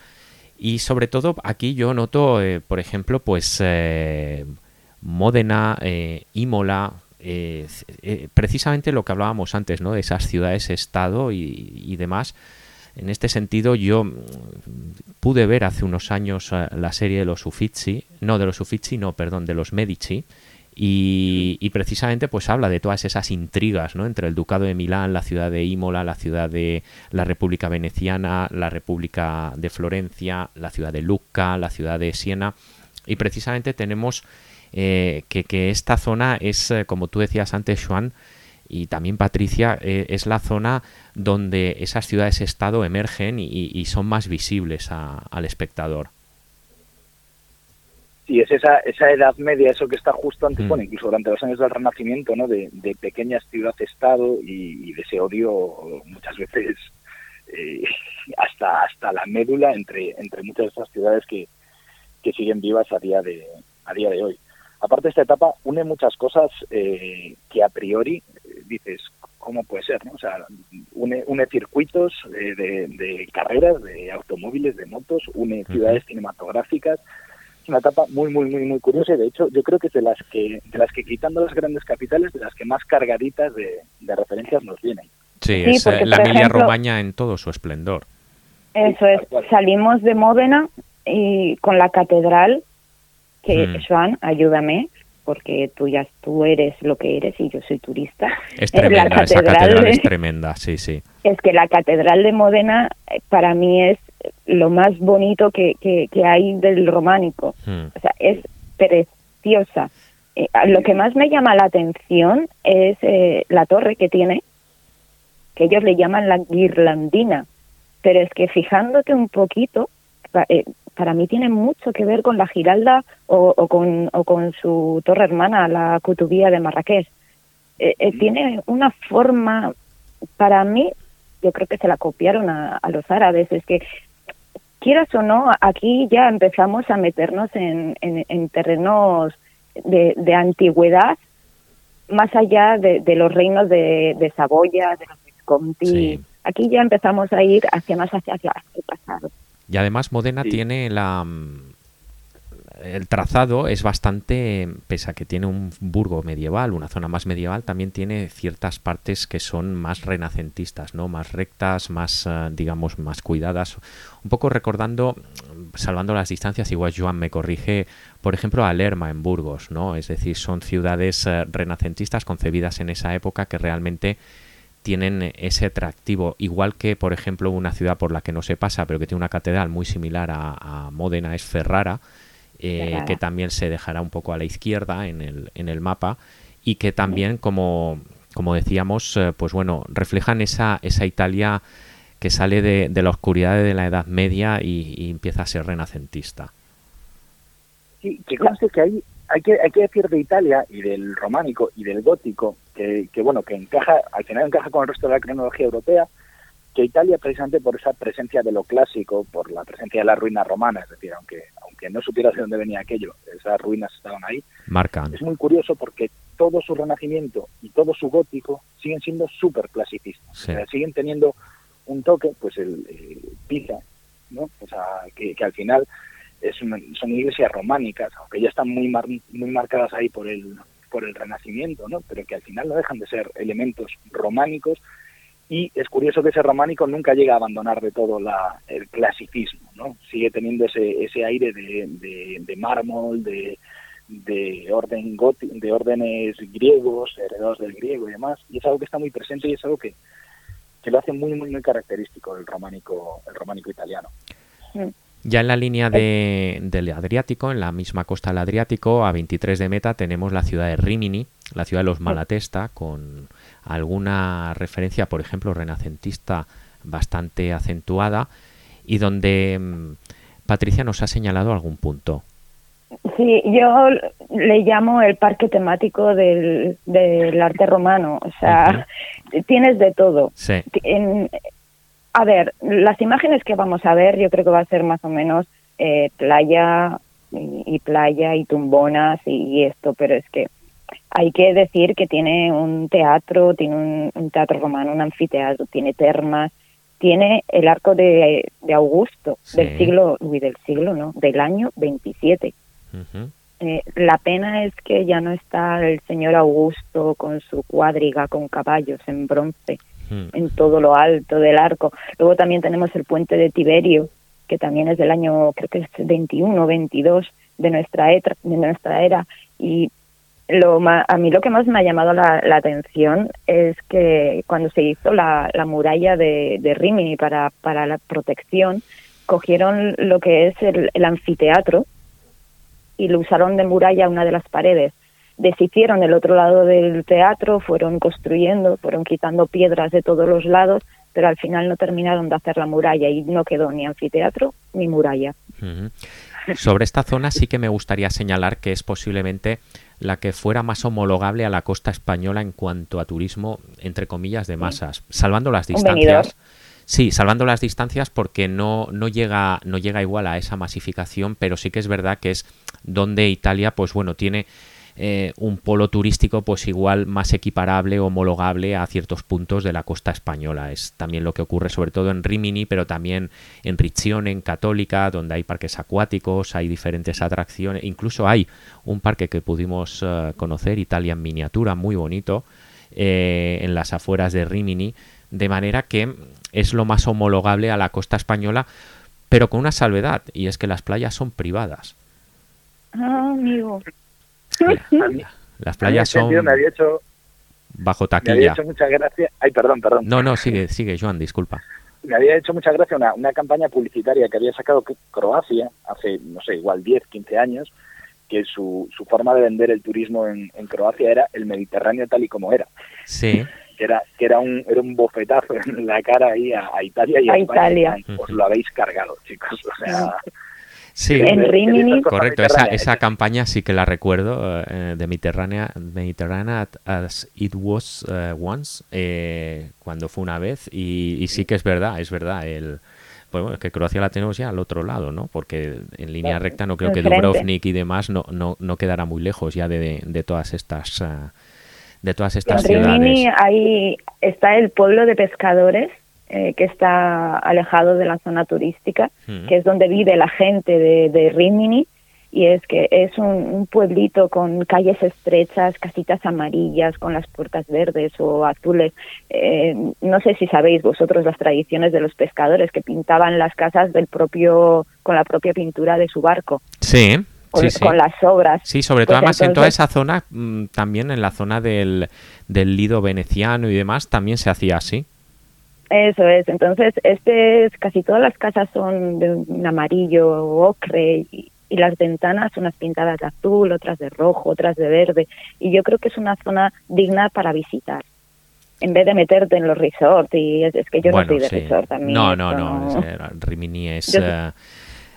y sobre todo aquí yo noto, eh, por ejemplo, pues eh, Módena, eh, Imola, eh, precisamente lo que hablábamos antes, ¿no? De esas ciudades-estado y, y demás en este sentido, yo mm, pude ver hace unos años eh, la serie de los Uffizi, no de los Uffizi, no, perdón, de los Medici, y, y, precisamente pues habla de todas esas intrigas ¿no? entre el Ducado de Milán, la ciudad de Imola, la ciudad de la República Veneciana, la República de Florencia, la ciudad de Lucca, la ciudad de Siena, y precisamente tenemos eh, que, que, esta zona es, eh, como tú decías antes, Juan, y también Patricia, es la zona donde esas ciudades-estado emergen y, y, son más visibles a, al espectador. Sí, es esa, esa edad media, eso que está justo antes, mm. bueno, incluso durante los años del Renacimiento, ¿no? De, de pequeñas ciudades-estado y, y, de ese odio muchas veces eh, hasta hasta la médula entre entre muchas de esas ciudades que, que siguen vivas a día de a día de hoy. Aparte, esta etapa une muchas cosas eh, que a priori dices, ¿cómo puede ser? No? O sea, une, une circuitos de, de, de, carreras, de automóviles, de motos, une ciudades cinematográficas. Es una etapa muy, muy, muy, muy curiosa y de hecho yo creo que es de las que, de las que quitando las grandes capitales, de las que más cargaditas de, de referencias nos vienen. Sí, sí es porque, la Emilia Romagna en todo su esplendor. Eso es, salimos de Módena y con la catedral, que mm. Joan, ayúdame, porque tú ya tú eres lo que eres y yo soy turista. Es <laughs> tremenda, esa catedral es tremenda, sí, sí. Es que la catedral de Modena eh, para mí es lo más bonito que, que, hay del románico. Hmm. O sea, es preciosa. Eh, lo que más me llama la atención es eh, la torre que tiene, que ellos le llaman la guirlandina, pero es que fijándote un poquito, eh, para mí tiene mucho que ver con la Giralda o, con, o con su torre hermana, la Cutubía de Marrakech. Mm. tiene una forma, para mí, yo creo que se la copiaron a, los árabes, es que quieras o no, aquí ya empezamos a meternos en, en, terrenos de, de, antigüedad, más allá de, los reinos de, de, Saboya, de los Visconti. Aquí ya empezamos a ir hacia más hacia, hacia el pasado. Y además Modena tiene la el trazado es bastante, pese a que tiene un burgo medieval, una zona más medieval, también tiene ciertas partes que son más renacentistas, ¿no? Más rectas, más, eh, digamos, más cuidadas. Un poco recordando, salvando las distancias, igual Joan me corrige, por ejemplo, a Lerma en Burgos, ¿no? Es decir, son ciudades eh, renacentistas concebidas en esa época que realmente tienen ese atractivo, igual que por ejemplo una ciudad por la que no se pasa, pero que tiene una catedral muy similar a, a Módena es Ferrara, eh, que también se dejará un poco a la izquierda en el, en el mapa y que también, como, como decíamos, eh, pues bueno, reflejan esa, esa Italia que sale de, de la oscuridad de la Edad Media y, empieza a ser renacentista. Sí, que conste que hay, hay que, hay que decir de Italia y del románico y del gótico que, que, bueno, que encaja, al final encaja con el resto de la cronología europea, que Italia precisamente por esa presencia de lo clásico, por la presencia de las ruinas romanas, es decir, aunque aunque no supiera de dónde venía aquello, esas ruinas estaban ahí. Marcan. Es muy curioso porque todo su renacimiento y todo su gótico siguen siendo súper clasicistas. siguen teniendo un toque, pues el, Pisa, ¿no? O sea, que, al final es son iglesias románicas, aunque ya están muy muy marcadas ahí por el por el renacimiento, ¿no? Pero que al final no dejan de ser elementos románicos y es curioso que ese románico nunca llega a abandonar de todo la, el clasicismo, ¿no? Sigue teniendo ese, ese aire de, de, mármol, de, de orden de órdenes griegos, heredados del griego y demás, y es algo que está muy presente y es algo que, que lo hace muy muy muy característico el románico el románico italiano. Ya en la línea de, del Adriático, en la misma costa del Adriático, a 23 de meta, tenemos la ciudad de Rimini, la ciudad de los Malatesta, con alguna referencia, por ejemplo, renacentista bastante acentuada y donde mm, Patricia nos ha señalado algún punto. Sí, yo le llamo el parque temático del, del arte romano, o sea, tienes de todo. Sí. A ver, las imágenes que vamos a ver yo creo que va a ser más o menos eh, playa y, playa y tumbonas y esto, pero es que hay que decir que tiene un teatro, tiene un, teatro romano, un anfiteatro, tiene termas, tiene el arco de, Augusto del siglo, uy, del siglo, ¿no? Del año 27. Eh, la pena es que ya no está el señor Augusto con su cuadriga con caballos en bronce en todo lo alto del arco. Luego también tenemos el puente de Tiberio, que también es del año, creo que es 21, 22 de nuestra, era, de nuestra era, y lo a mí lo que más me ha llamado la, atención es que cuando se hizo la, muralla de, Rimini para, la protección, cogieron lo que es el, anfiteatro y lo usaron de muralla una de las paredes. Deshicieron el otro lado del teatro, fueron construyendo, fueron quitando piedras de todos los lados, pero al final no terminaron de hacer la muralla y no quedó ni anfiteatro ni muralla. Sobre esta zona sí que me gustaría señalar que es posiblemente la que fuera más homologable a la costa española en cuanto a turismo, entre comillas, de masas, salvando las distancias. Sí, salvando las distancias porque no, no, llega, no llega igual a esa masificación, pero sí que es verdad que es donde Italia, pues bueno, tiene eh, un polo turístico pues igual más equiparable, homologable a ciertos puntos de la costa española. Es también lo que ocurre sobre todo en Rimini, pero también en Riccione, en Católica, donde hay parques acuáticos, hay diferentes atracciones, incluso hay un parque que pudimos eh, conocer, Italia en miniatura, muy bonito, eh, en las afueras de Rimini, de manera que es lo más homologable a la costa española, pero con una salvedad, y es que las playas son privadas. Ah, amigo. <laughs> Las playas son Me había hecho, bajo me había taquilla. hecho mucha gracia... Ay, perdón, perdón. No, no, sigue, sigue, Joan, disculpa. me había hecho mucha gracia una, una campaña publicitaria que había sacado Croacia hace, no sé, igual 10, 15 años, que su, su forma de vender el turismo en, en Croacia era el Mediterráneo tal y como era. Sí, <laughs> Que era, que era un, era un bofetazo en la cara ahí a, a Italia y a, A España. Italia. Os lo habéis cargado, chicos. O sea, sí. En Rimini- Correcto, esa, esa campaña sí que la recuerdo, eh, de Mediterránea, Mediterránea as it was eh, once, eh, cuando fue una vez, y, y sí que es verdad, es verdad, el, pues bueno, es que Croacia la tenemos ya al otro lado, ¿no? Porque en línea Claro, recta no creo que. Dubrovnik y demás no, no, no quedará muy lejos ya de, de todas estas... ah, de todas En estas Rimini ciudades. ahí está el pueblo de pescadores, eh, que está alejado de la zona turística, que es donde vive la gente de, de Rimini. Y es que es un, un pueblito con calles estrechas, casitas amarillas, con las puertas verdes o azules. Eh, no sé si sabéis vosotros las tradiciones de los pescadores que pintaban las casas del propio, con la propia pintura de su barco, Sí, con, sí, sí. con las obras. Sí, sobre todo Pues además en toda esa zona, mm, también en la zona del, del Lido veneciano y demás, también se hacía así. Eso es, entonces este es, casi todas las casas son de un amarillo ocre y, y las ventanas unas pintadas de azul, otras de rojo, otras de verde y yo creo que es una zona digna para visitar. En vez de meterte en los resorts y es, es que yo bueno, no soy de sí. resort también. No, no, no. eh, Rimini es, Yo- eh,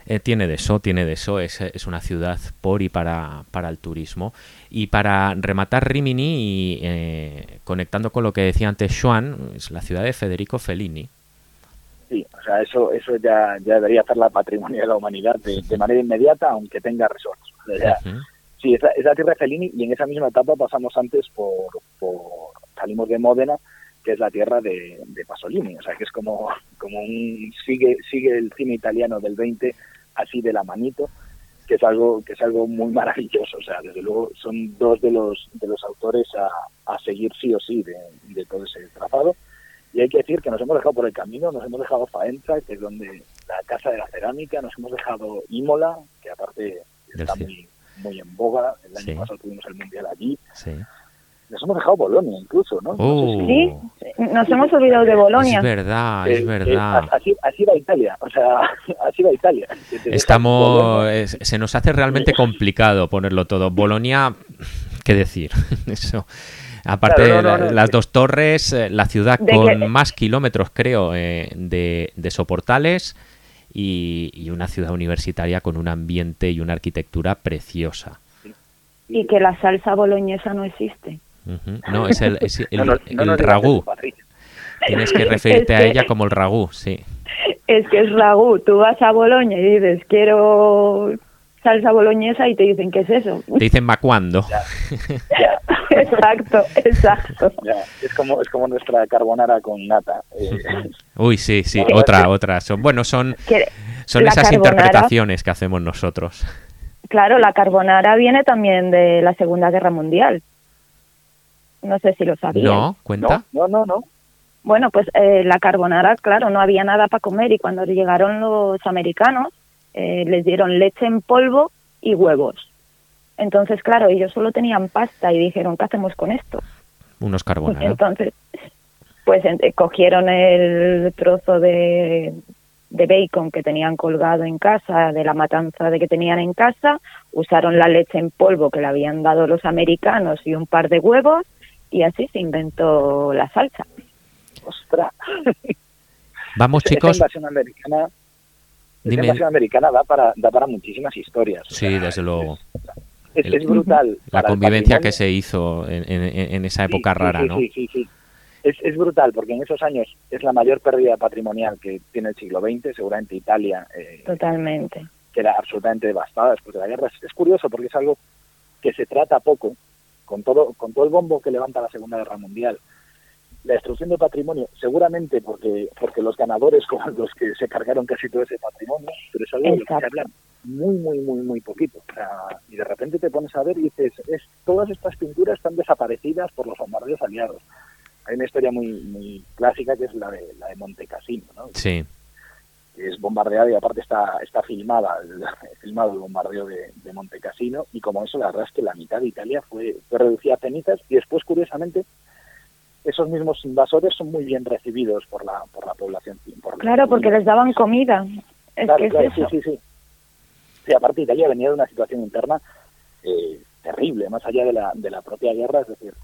eh, tiene de eso, tiene de eso. Es, es una ciudad por y para, para el turismo. Y para rematar Rimini, y, eh, conectando con lo que decía antes Juan, es la ciudad de Federico Fellini. sí, o sea, eso, eso ya, ya debería hacerla patrimonio de la humanidad de, de manera inmediata, aunque tenga resorts. O sea, Ujú. Sí, es la, es la tierra de Fellini y en esa misma etapa pasamos antes por, por salimos de Módena, que es la tierra de, de Pasolini, o sea, que es como, como un sigue sigue el cine italiano del 20 así de la manito, que es algo que es algo muy <laughs> maravilloso, o sea, desde luego son dos de los de los autores a, a seguir sí o sí de, de todo ese trazado. Y hay que decir que nos hemos dejado por el camino, nos hemos dejado Faenza, que es donde la Casa de la Cerámica, nos hemos dejado Imola, que aparte está muy, muy en boga, el año Sí. pasado tuvimos el Mundial allí. Sí. Nos hemos dejado Bolonia incluso, ¿no? Oh, No sé Sí, nos hemos olvidado de Bolonia. es verdad, es eh, verdad. eh, así, así va Italia, o sea, <laughs> así va Italia. Estamos, es- se nos hace realmente complicado ponerlo todo. Bolonia, ¿qué decir? <laughs> Eso. Aparte Claro, de no, la- no, no. las dos torres, eh, la ciudad De con que- más kilómetros, creo, eh, de, de soportales y, y una ciudad universitaria con un ambiente y una arquitectura preciosa. Y que la salsa boloñesa no existe. No, es el, es el, <laughs> No no ragú. Tienes que <laughs> referirte Es a ella como el ragú, sí. Es que es ragú. Tú vas a Boloña y dices, quiero salsa boloñesa y te dicen, ¿qué es eso? Te dicen macuando. Ya, <laughs> exacto, exacto. ya. Es como es como nuestra carbonara con nata. eh, Uy, sí, sí, otra, otra. Son, bueno, son, son esas carbonara- interpretaciones que hacemos nosotros. Claro, la carbonara viene también de la Segunda Guerra Mundial. No sé si lo sabían. ¿No? ¿Cuenta? no, no, no, no. Bueno, pues eh, la carbonara, claro, no había nada para comer y cuando llegaron los americanos eh, les dieron leche en polvo y huevos. Entonces, claro, ellos solo tenían pasta y dijeron, ¿qué hacemos con esto? Unos carbonara. Entonces, pues eh, cogieron el trozo de, de bacon que tenían colgado en casa, de la matanza de que tenían en casa, usaron la leche en polvo que le habían dado los americanos y un par de huevos y así se inventó la salsa. Ostras. Vamos, chicos. invasión americana, Dime. invasión americana da para, da para muchísimas historias. o Sí, sea, desde luego. Es, El- es brutal. La convivencia que se hizo en, en- en esa época sí, rara, sí, ¿no? Sí, sí, sí. Es, es brutal porque en esos años es la mayor pérdida patrimonial que tiene el siglo XX. Seguramente Italia eh, Totalmente. queda absolutamente devastada después de la guerra. Es, es curioso porque es algo que se trata poco, con todo, con todo el bombo que levanta la Segunda Guerra Mundial. La destrucción de patrimonio, seguramente porque, porque los ganadores <laughs> como los que se cargaron casi todo ese patrimonio, pero es algo de lo que se habla muy, muy, muy, muy poquito. O sea, y de repente te pones a ver y dices, es, todas estas pinturas están desaparecidas por los bombardeos aliados. Hay una historia muy, muy clásica que es la de, la de Monte Cassino, ¿no? Sí. Es bombardeada y aparte está, está filmada, el, <laughs> filmado el bombardeo de, de Monte Cassino y como eso la verdad es que la mitad de Italia fue, fue reducida a cenizas y después curiosamente esos mismos invasores son muy bien recibidos por la, por la población. Por claro, porque les daban comida. Es claro, que claro, es eso. sí, sí, sí. Sí, aparte Italia venía de una situación interna eh, terrible, más allá de la, de la propia guerra, es decir,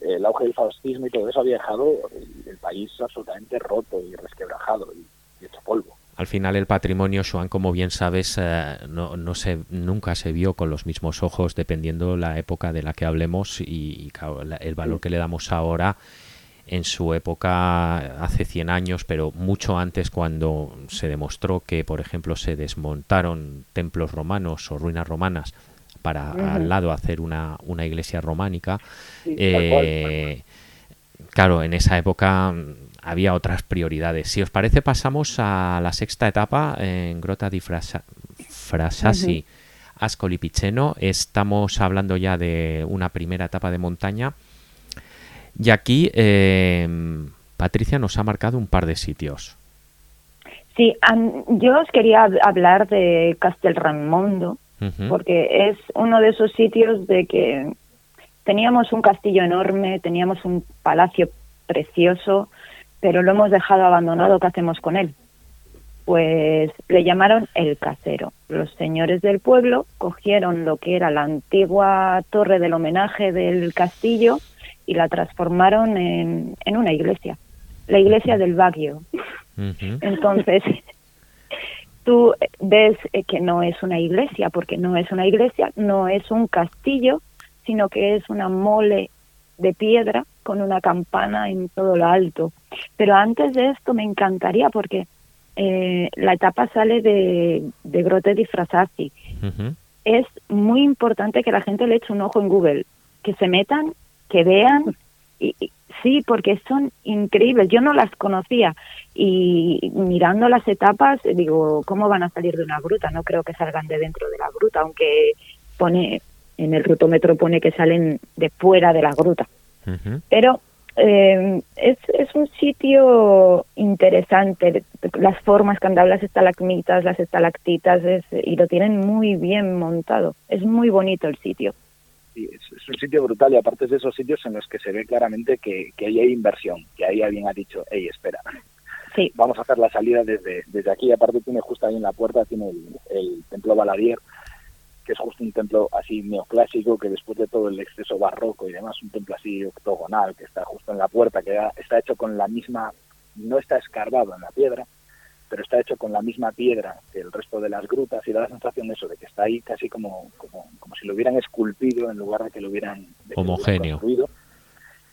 el auge del fascismo y todo eso había dejado el, el país absolutamente roto y resquebrajado y, y hecho polvo. Al final el patrimonio, Joan, como bien sabes, eh, no, no se, nunca se vio con los mismos ojos dependiendo la época de la que hablemos y, y claro, la- el valor que le damos ahora en su época hace 100 años, pero mucho antes cuando se demostró que, por ejemplo, se desmontaron templos romanos o ruinas romanas para al lado hacer una, una iglesia románica. Sí, eh, claro, en esa época había otras prioridades. Si os parece, pasamos a la sexta etapa en Grota di Frasa- Frasassi Ascoli Piceno. Estamos hablando ya de una primera etapa de montaña. Y aquí eh, Patricia nos ha marcado un par de sitios. Sí, yo os quería hab- hablar de Castelraimondo, Ujú. porque es uno de esos sitios de que teníamos un castillo enorme, teníamos un palacio precioso, pero lo hemos dejado abandonado. ¿Qué hacemos con él? Pues le llamaron el casero. Los señores del pueblo cogieron lo que era la antigua torre del homenaje del castillo y la transformaron en, en una iglesia, la iglesia del Baguio. Entonces, <laughs> tú ves que no es una iglesia, porque no es una iglesia, no es un castillo, sino que es una mole de piedra con una campana en todo lo alto. Pero antes de esto me encantaría porque eh, la etapa sale de, de Grotte di Frasassi. Ujú. Es muy importante que la gente le eche un ojo en Google, que se metan, que vean. Y, y- sí, porque son increíbles. Yo no las conocía y mirando las etapas digo, ¿cómo van a salir de una gruta? No creo que salgan de dentro de la gruta, aunque pone en el rutómetro pone que salen de fuera de la gruta. Pero eh, es, es un sitio interesante, las formas que han dado las estalagmitas, las estalactitas, es- y lo tienen muy bien montado. Es muy bonito el sitio. Sí, es, es un sitio brutal y aparte es de esos sitios en los que se ve claramente que, que ahí hay inversión, que ahí alguien ha dicho, hey, espera, Sí, vamos a hacer la salida desde, desde aquí. Aparte tiene justo ahí en la puerta, tiene el, el templo Baladier, que es justo un templo así neoclásico, que después de todo el exceso barroco y demás, un templo así octogonal, que está justo en la puerta, que está hecho con la misma, no está escarbado en la piedra, pero está hecho con la misma piedra que el resto de las grutas y da la sensación de eso, de que está ahí casi como, como, como si lo hubieran esculpido en lugar de que lo hubieran, de que lo hubieran construido.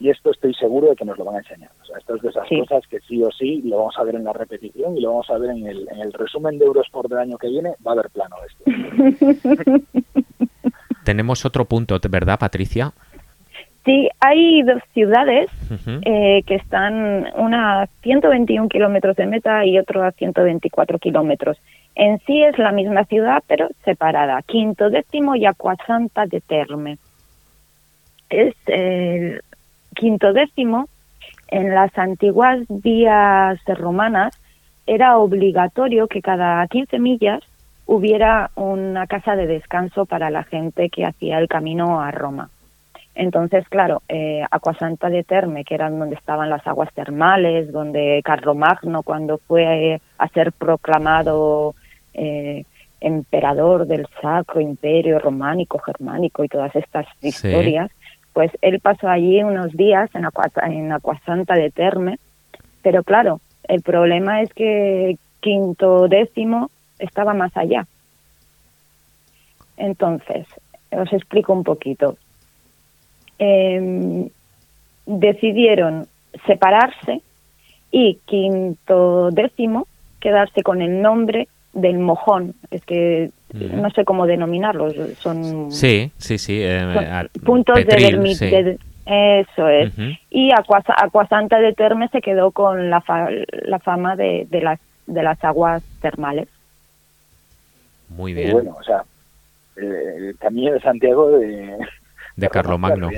Y esto estoy seguro de que nos lo van a enseñar. O sea, esto es de esas Sí. cosas que sí o sí lo vamos a ver en la repetición y lo vamos a ver en el, en el resumen de Eurosport del año que viene. Va a haber plano esto. <laughs> Tenemos otro punto, ¿verdad, Patricia? sí hay dos ciudades eh, que están una a 121 kilómetros de meta y otro a 124 kilómetros. En sí es la misma ciudad, pero separada. Quinto décimo y Acuasanta de Terme. Es el quinto décimo. En las antiguas vías romanas era obligatorio que cada 15 millas hubiera una casa de descanso para la gente que hacía el camino a Roma. Entonces, claro, eh, Acuasanta de Terme, que eran donde estaban las aguas termales, donde Carlomagno, cuando fue a ser proclamado eh, emperador del Sacro Imperio Románico, Germánico y todas estas Sí. historias, pues él pasó allí unos días en, Acua- en Acuasanta de Terme, pero claro, el problema es que quinto décimo estaba más allá. Entonces, os explico un poquito. Eh, decidieron separarse y quinto décimo quedarse con el nombre del mojón. Es que No sé cómo denominarlos, son, Sí, sí, sí. eh, puntos de, Petril, sí. de- Eso es. Y Acuasa- Acuasanta de Terme se quedó con la, fa- la fama de, de, las, de las aguas termales. Muy Y bien. bueno, o sea, el camino de Santiago de, de Carlomagno.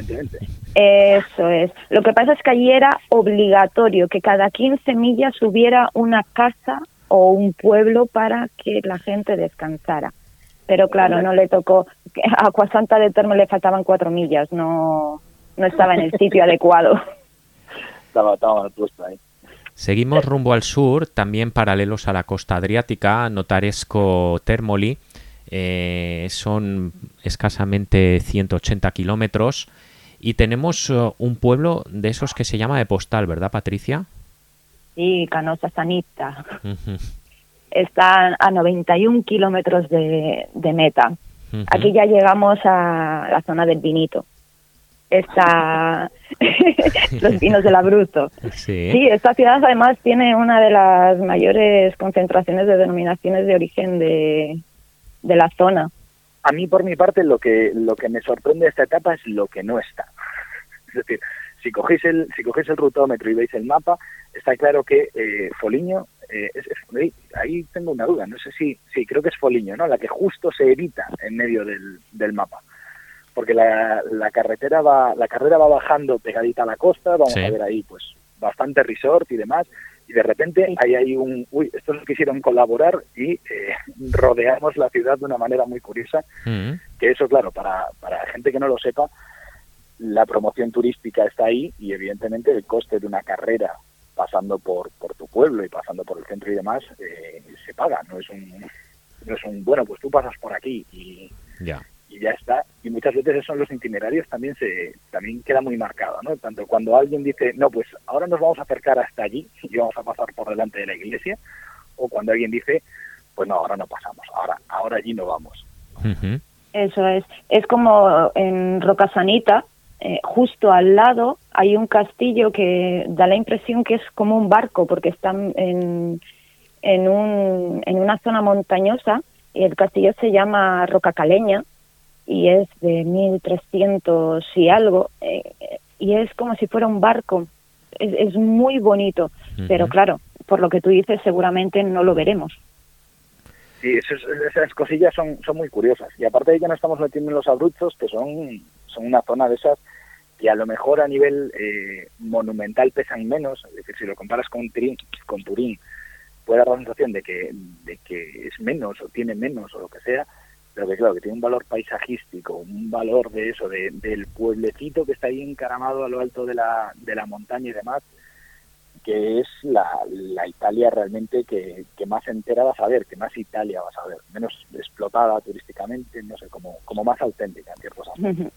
Eso es. Lo que pasa es que allí era obligatorio que cada 15 millas hubiera una casa o un pueblo para que la gente descansara. Pero claro, no le tocó, <laughs> a Acuasanta de Termo le faltaban cuatro millas, no, no estaba en el sitio <laughs> adecuado. Estaba, estaba puesto ahí. Seguimos rumbo al sur, también paralelos a la costa adriática, Notaresco Termoli. eh, son escasamente 180 kilómetros y tenemos eh, un pueblo de esos que se llama de postal, ¿verdad, Patricia? Sí, Canosa Sanita. Ujú, Está a 91 kilómetros de, de meta. Aquí ya llegamos a la zona del vinito. Está <laughs> los vinos del Abruzzo. Sí. Sí, esta ciudad además tiene una de las mayores concentraciones de denominaciones de origen de, de la zona. A mí, por mi parte, lo que lo que me sorprende de esta etapa es lo que no está. <laughs> Es decir, si cogéis el si cogéis el rutómetro y veis el mapa, está claro que eh, Foliño eh, es, es- ahí- tengo una duda, no sé si sí creo que es Foliño, ¿no? La que justo se evita en medio del, del mapa. Porque la, la carretera va la carrera va bajando pegadita a la costa, vamos Sí. a ver ahí pues bastante resort y demás y de repente ahí hay un uy, estos quisieron colaborar y eh, rodeamos la ciudad de una manera muy curiosa Mm, que eso, claro, para, para gente que no lo sepa, la promoción turística está ahí y evidentemente el coste de una carrera pasando por, por tu pueblo y pasando por el centro y demás eh, se paga, no es un no es un bueno pues tú pasas por aquí y, ya. y ya está y muchas veces eso en los itinerarios también se también queda muy marcado no tanto cuando alguien dice no pues ahora nos vamos a acercar hasta allí <laughs> y vamos a pasar por delante de la iglesia o cuando alguien dice pues no ahora no pasamos ahora ahora allí no vamos Eso es. Es como en Rocasanita, eh, justo al lado hay un castillo que da la impresión que es como un barco porque está en, en, un, en una zona montañosa y el castillo se llama Roca Caleña y es de 1300 y algo eh, y es como si fuera un barco. Es, es muy bonito, pero claro, por lo que tú dices seguramente no lo veremos. Sí, esas cosillas son, son muy curiosas. Y aparte de que nos estamos metiendo en los abruzos, que son, son una zona de esas que a lo mejor a nivel eh, monumental pesan menos, es decir, si lo comparas con Turín, puede dar la sensación de que, de que es menos o tiene menos o lo que sea, pero que claro, que tiene un valor paisajístico, un valor de eso, de, del pueblecito que está ahí encaramado a lo alto de la, de la montaña y demás, que es la, la Italia realmente que, que más entera vas a ver, que más Italia vas a ver, menos explotada turísticamente, no sé, como, como más auténtica en ciertos aspectos.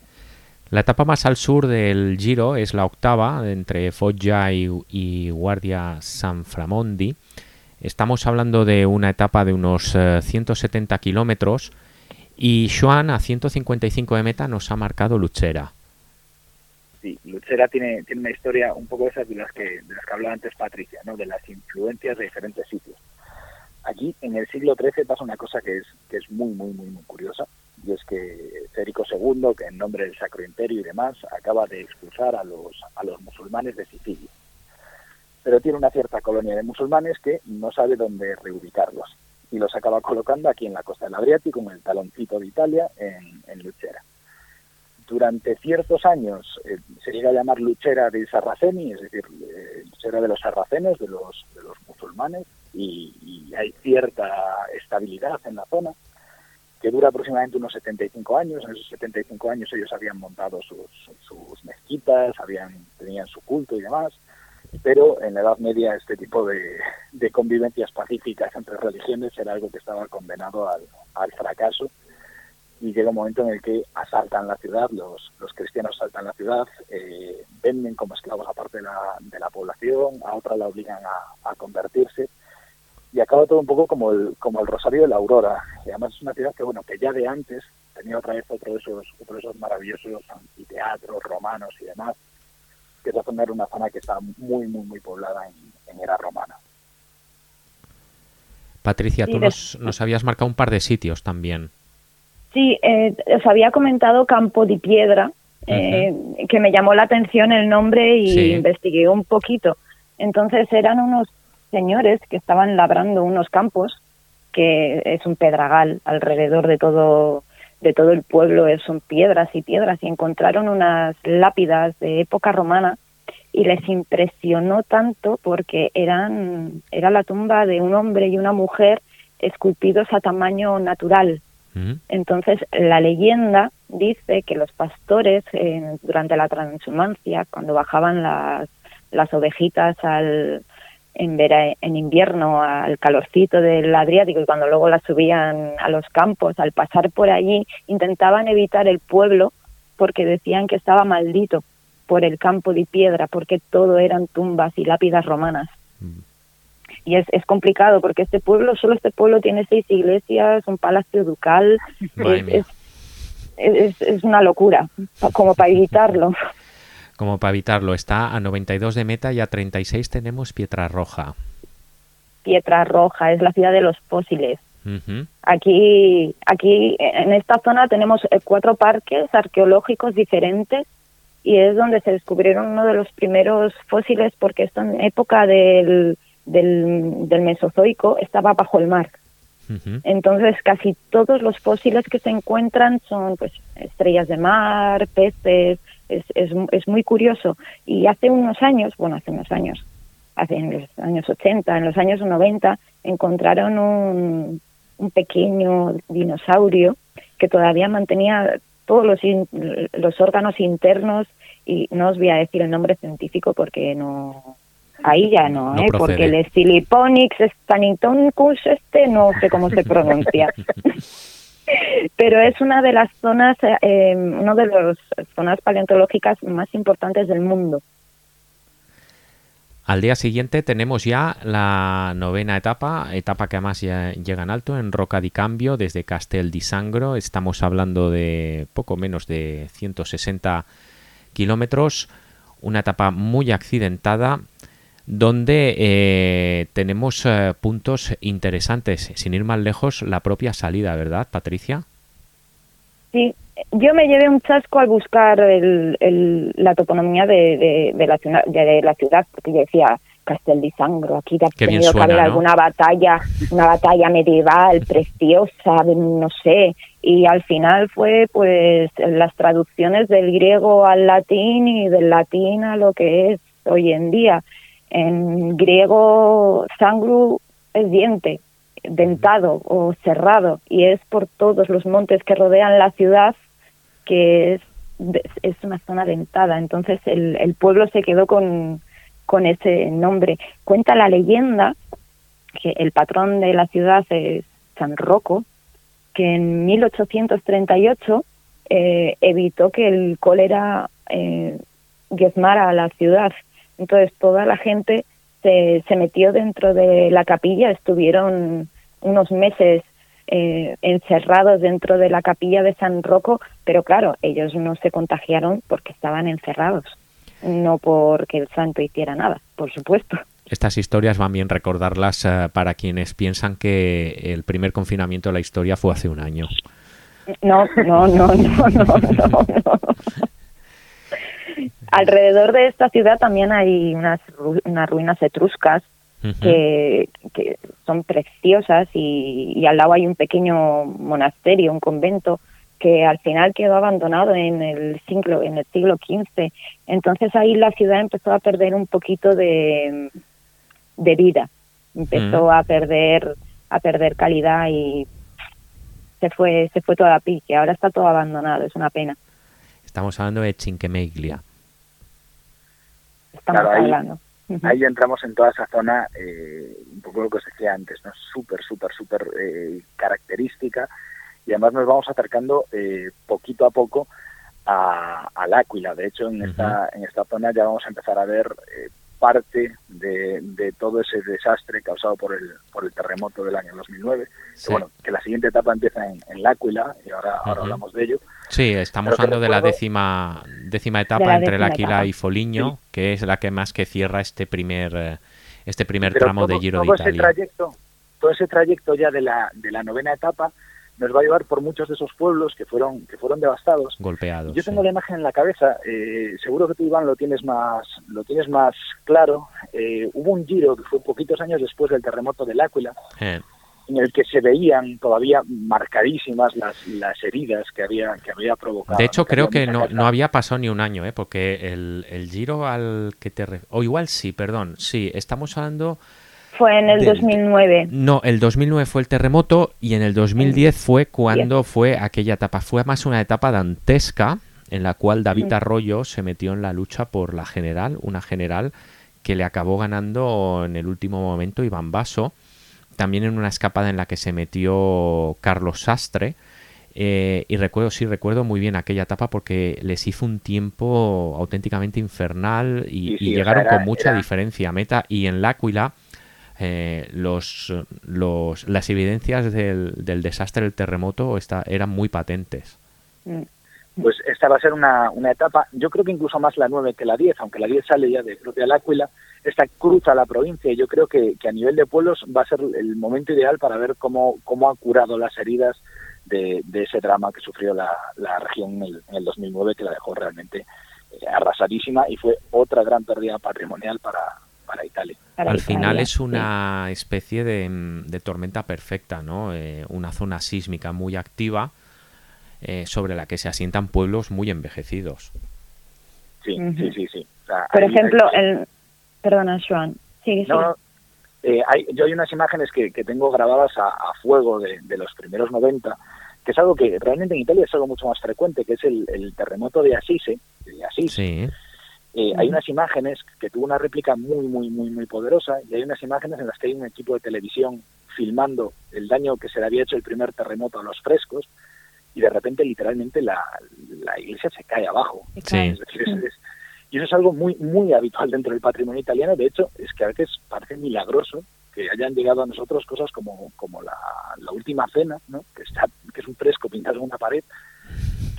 La etapa más al sur del Giro es la octava, entre Foggia y, y Guardia San Framondi. Estamos hablando de una etapa de unos eh, 170 kilómetros y Joan a 155 de meta nos ha marcado Luchera. Sí, Luchera tiene, tiene una historia un poco esas de las que, de las que hablaba antes Patricia, ¿no? de las influencias de diferentes sitios. Aquí en el siglo XIII pasa una cosa que es, que es muy, muy, muy, muy curiosa, y es que Federico II, que en nombre del Sacro Imperio y demás, acaba de expulsar a los, a los musulmanes de Sicilia. Pero tiene una cierta colonia de musulmanes que no sabe dónde reubicarlos, y los acaba colocando aquí en la costa del Adriático, en el taloncito de Italia, en, en Luchera durante ciertos años eh, se llega a llamar luchera de Sarraceni, es decir, eh, de los sarracenos, de los, de los musulmanes, y hay cierta estabilidad en la zona que dura aproximadamente unos 75 años. En esos 75 años ellos habían montado sus, sus mezquitas, habían, tenían su culto y demás, pero en la Edad Media este tipo de, convivencias pacíficas entre religiones era algo que estaba condenado al, fracaso. Y llega un momento en el que asaltan la ciudad, los, los cristianos asaltan la ciudad, eh, venden como esclavos a parte de la, de la población, a otra la obligan a, convertirse y acaba todo un poco como el, como el Rosario de la Aurora. Y además es una ciudad que bueno que ya de antes tenía otra vez otro de esos, otro de esos maravillosos anfiteatros romanos y demás, que esa zona era una zona que estaba muy, muy, muy poblada en, en era romana. Patricia, tú nos, nos habías marcado un par de sitios también. Sí, eh, os había comentado Campo di Piedra, eh, uh -huh. que me llamó la atención el nombre y sí. investigué un poquito. Entonces eran unos señores que estaban labrando unos campos, que es un pedragal alrededor de todo de todo el pueblo, son piedras y piedras, y encontraron unas lápidas de época romana y les impresionó tanto porque eran era la tumba de un hombre y una mujer esculpidos a tamaño natural. Entonces, la leyenda dice que los pastores durante la transhumancia, cuando bajaban las, las ovejitas al, en, en invierno al calorcito del Adriático y cuando luego las subían a los campos, al pasar por allí, intentaban evitar el pueblo porque decían que estaba maldito por el campo de piedra, porque todo eran tumbas y lápidas romanas. Mm. Y es, es complicado porque este pueblo, solo este pueblo tiene seis iglesias, un palacio ducal, es, es, es, una locura, como para evitarlo. Como para evitarlo, está a 92 de meta y a 36 tenemos Pietra Roja. Pietra Roja, es la ciudad de los fósiles. Aquí, aquí en esta zona tenemos eh, cuatro parques arqueológicos diferentes y es donde se descubrieron uno de los primeros fósiles porque esto en época del, del, Mesozoico estaba bajo el mar. Entonces casi todos los fósiles que se encuentran son pues estrellas de mar, peces, es, es, es muy curioso. Y hace unos años, bueno, hace unos años, hace en los años 80, en los años 90, encontraron un, un pequeño dinosaurio que todavía mantenía todos los, los órganos internos y no os voy a decir el nombre científico porque no ahí ya no, ¿eh? porque el Stiliponix stanitonicus este no sé cómo se pronuncia <laughs> pero es una de las zonas eh, una de las zonas paleontológicas más importantes del mundo al día siguiente tenemos ya la novena etapa, etapa que además ya llega en alto, en Roca di Cambio, desde Castel di Sangro. Estamos hablando de poco menos de 160 kilómetros, una etapa muy accidentada, donde eh, tenemos eh, puntos interesantes. Sin ir más lejos, la propia salida, ¿verdad, Patricia? Sí, yo me llevé un chasco al buscar el, la toponomía de, de, la ciudad, de, la ciudad, porque yo decía Castel di Sangro, aquí ha tenido que haber alguna batalla, una batalla medieval <laughs> preciosa, no sé, y al final fue pues las traducciones del griego al latín y del latín a lo que es hoy en día. En griego, sangru es diente, dentado o cerrado, y es por todos los montes que rodean la ciudad que es, es una zona dentada. Entonces el, el pueblo se quedó con, con ese nombre. Cuenta la leyenda que el patrón de la ciudad es San Rocco, que en 1838 eh, evitó que el cólera eh, a la ciudad. Entonces toda la gente se, se metió dentro de la capilla, estuvieron unos meses eh, encerrados dentro de la capilla de San Roco, pero claro, ellos no se contagiaron porque estaban encerrados, no porque el santo hiciera nada, por supuesto. Estas historias van bien recordarlas eh, para quienes piensan que el primer confinamiento de la historia fue hace un año. No, no, no, no, no, no. <laughs> Alrededor de esta ciudad también hay unas, unas ruinas etruscas que, que, son preciosas y, al lado hay un pequeño monasterio, un convento que al final quedó abandonado en el siglo en el siglo XV. Entonces ahí la ciudad empezó a perder un poquito de, de vida, empezó a perder a perder calidad y se fue se fue toda a pique. Ahora está todo abandonado, es una pena. Estamos hablando de Chinquemeglia. Estamos hablando. Ahí entramos en toda esa zona, eh, un poco lo que os decía antes, ¿no? Súper, súper, súper eh, característica y además nos vamos acercando eh, poquito a poco a, al Áquila. De hecho, en, esta, en esta zona ya vamos a empezar a ver parte de, de, todo ese desastre causado por el, por el terremoto del año 2009. Que, bueno, que la siguiente etapa empieza en, en L'Aquila y ahora, ahora hablamos de ello. Sí, estamos hablando de la décima décima etapa entre L'Aquila y Foligno, que es la que más que cierra este primer eh, este primer tramo de Giro todo de Italia. Ese trayecto, todo ese trayecto ya de la, de la novena etapa nos va a llevar por muchos de esos pueblos que fueron que fueron devastados golpeados yo tengo la imagen en la cabeza eh, seguro que tú Iván lo tienes más lo tienes más claro eh, hubo un giro que fue poquitos años después del terremoto del Áquila en el que se veían todavía marcadísimas las, las heridas que había, que había provocado. De hecho, Que creo que no, no había pasado ni un año, ¿eh? porque el, el giro al que te... O igual sí, perdón, sí, estamos hablando... Fue en el Del- 2009. No, el 2009 fue el terremoto y en el 2010 fue cuando fue aquella etapa. Fue más una etapa dantesca en la cual David. Arroyo se metió en la lucha por la general, una general que le acabó ganando en el último momento Iván Basso. También en una escapada en la que se metió Carlos Sastre. Eh, y recuerdo, sí, recuerdo muy bien aquella etapa porque les hizo un tiempo auténticamente infernal y, Sí, sí, llegaron era- con mucha era- diferencia a meta. Y en L'Aquila, eh, los, los, las evidencias del, del desastre del terremoto está, eran muy patentes. Mm. Pues esta va a ser una, una etapa, yo creo que incluso más la 9 que la 10, aunque la 10 sale ya de propia L'Aquila, esta cruza la provincia y yo creo que, que a nivel de pueblos va a ser el momento ideal para ver cómo, cómo ha curado las heridas de, de ese drama que sufrió la, la región en el, en el 2009, que la dejó realmente eh, arrasadísima y fue otra gran pérdida patrimonial para, para Italia. para Al Italia, final es sí. una especie de, mm, de tormenta perfecta, ¿no? Eh, una zona sísmica muy activa eh, sobre la que se asientan pueblos muy envejecidos. Sí, sí, sí, sí. O sea, Por ahí- ejemplo, ahí- el... Perdona, Joan. No, sigue. no. Eh, hay, yo hay unas imágenes que, que tengo grabadas a, a fuego de, de los primeros 90, que es algo que realmente en Italia es algo mucho más frecuente, que es el, el terremoto de Assise. De Assisi. Sí, Eh, Hay unas imágenes que tuvo una réplica muy, muy, muy, muy poderosa y hay unas imágenes en las que hay un equipo de televisión filmando el daño que se le había hecho el primer terremoto a los frescos y de repente literalmente la, la iglesia se cae abajo. Sí. Es decir, es- es- y eso es algo muy muy habitual dentro del patrimonio italiano. De hecho, es que a veces parece milagroso que hayan llegado a nosotros cosas como, como la, la última cena, ¿no? que, está, que es un fresco pintado en una pared,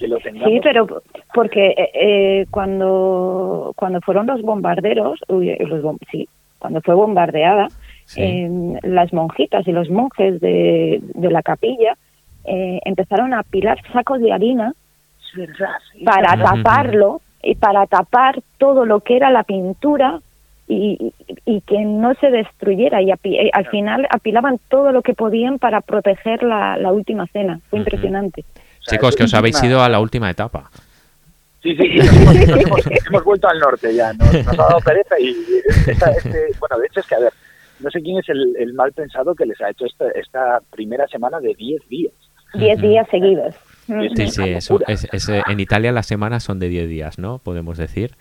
que lo tengamos. Sí, pero porque eh, eh, cuando cuando fueron los bombarderos, uy, eh, los bom- sí, cuando fue bombardeada, sí. eh, las monjitas y los monjes de, de la capilla eh, empezaron a apilar sacos de harina para taparlo y para tapar todo lo que era la pintura y, que no se destruyera y api- al final apilaban todo lo que podían para proteger la, la última cena. Fue impresionante. O sea, Chicos, que os habéis una- ido a la última etapa. Sí, sí, sí, nos hemos, nos <laughs> hemos- hemos vuelto al norte ya, nos, nos ha dado pereza y esta- este, bueno, de hecho es que, a ver, no sé quién es el, el mal pensado que les ha hecho esta, esta primera semana de 10 días. Diez Ujú. días seguidos. Sí. Sí, eso. Es, es, eh, en Italia las semanas son de 10 días, ¿no? Podemos decir.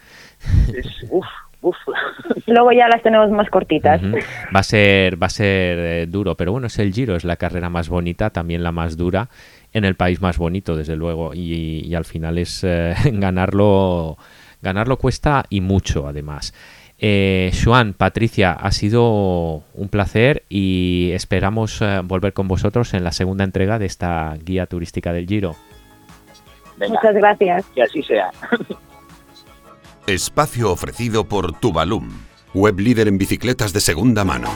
Es, uf, uf. <laughs> Luego ya las tenemos más cortitas. Va a ser, va a ser eh, duro, pero bueno, es el Giro, es la carrera más bonita, también la más dura, en el país más bonito, desde luego, y, y al final es eh, <laughs> ganarlo, ganarlo cuesta y mucho, además. Eh, Patricia, ha sido un placer y esperamos eh, volver con vosotros en la segunda entrega de esta guía turística del Giro. Venga, Muchas gracias. que así sea. <laughs> Espacio ofrecido por Tubalum, web líder en bicicletas de segunda mano.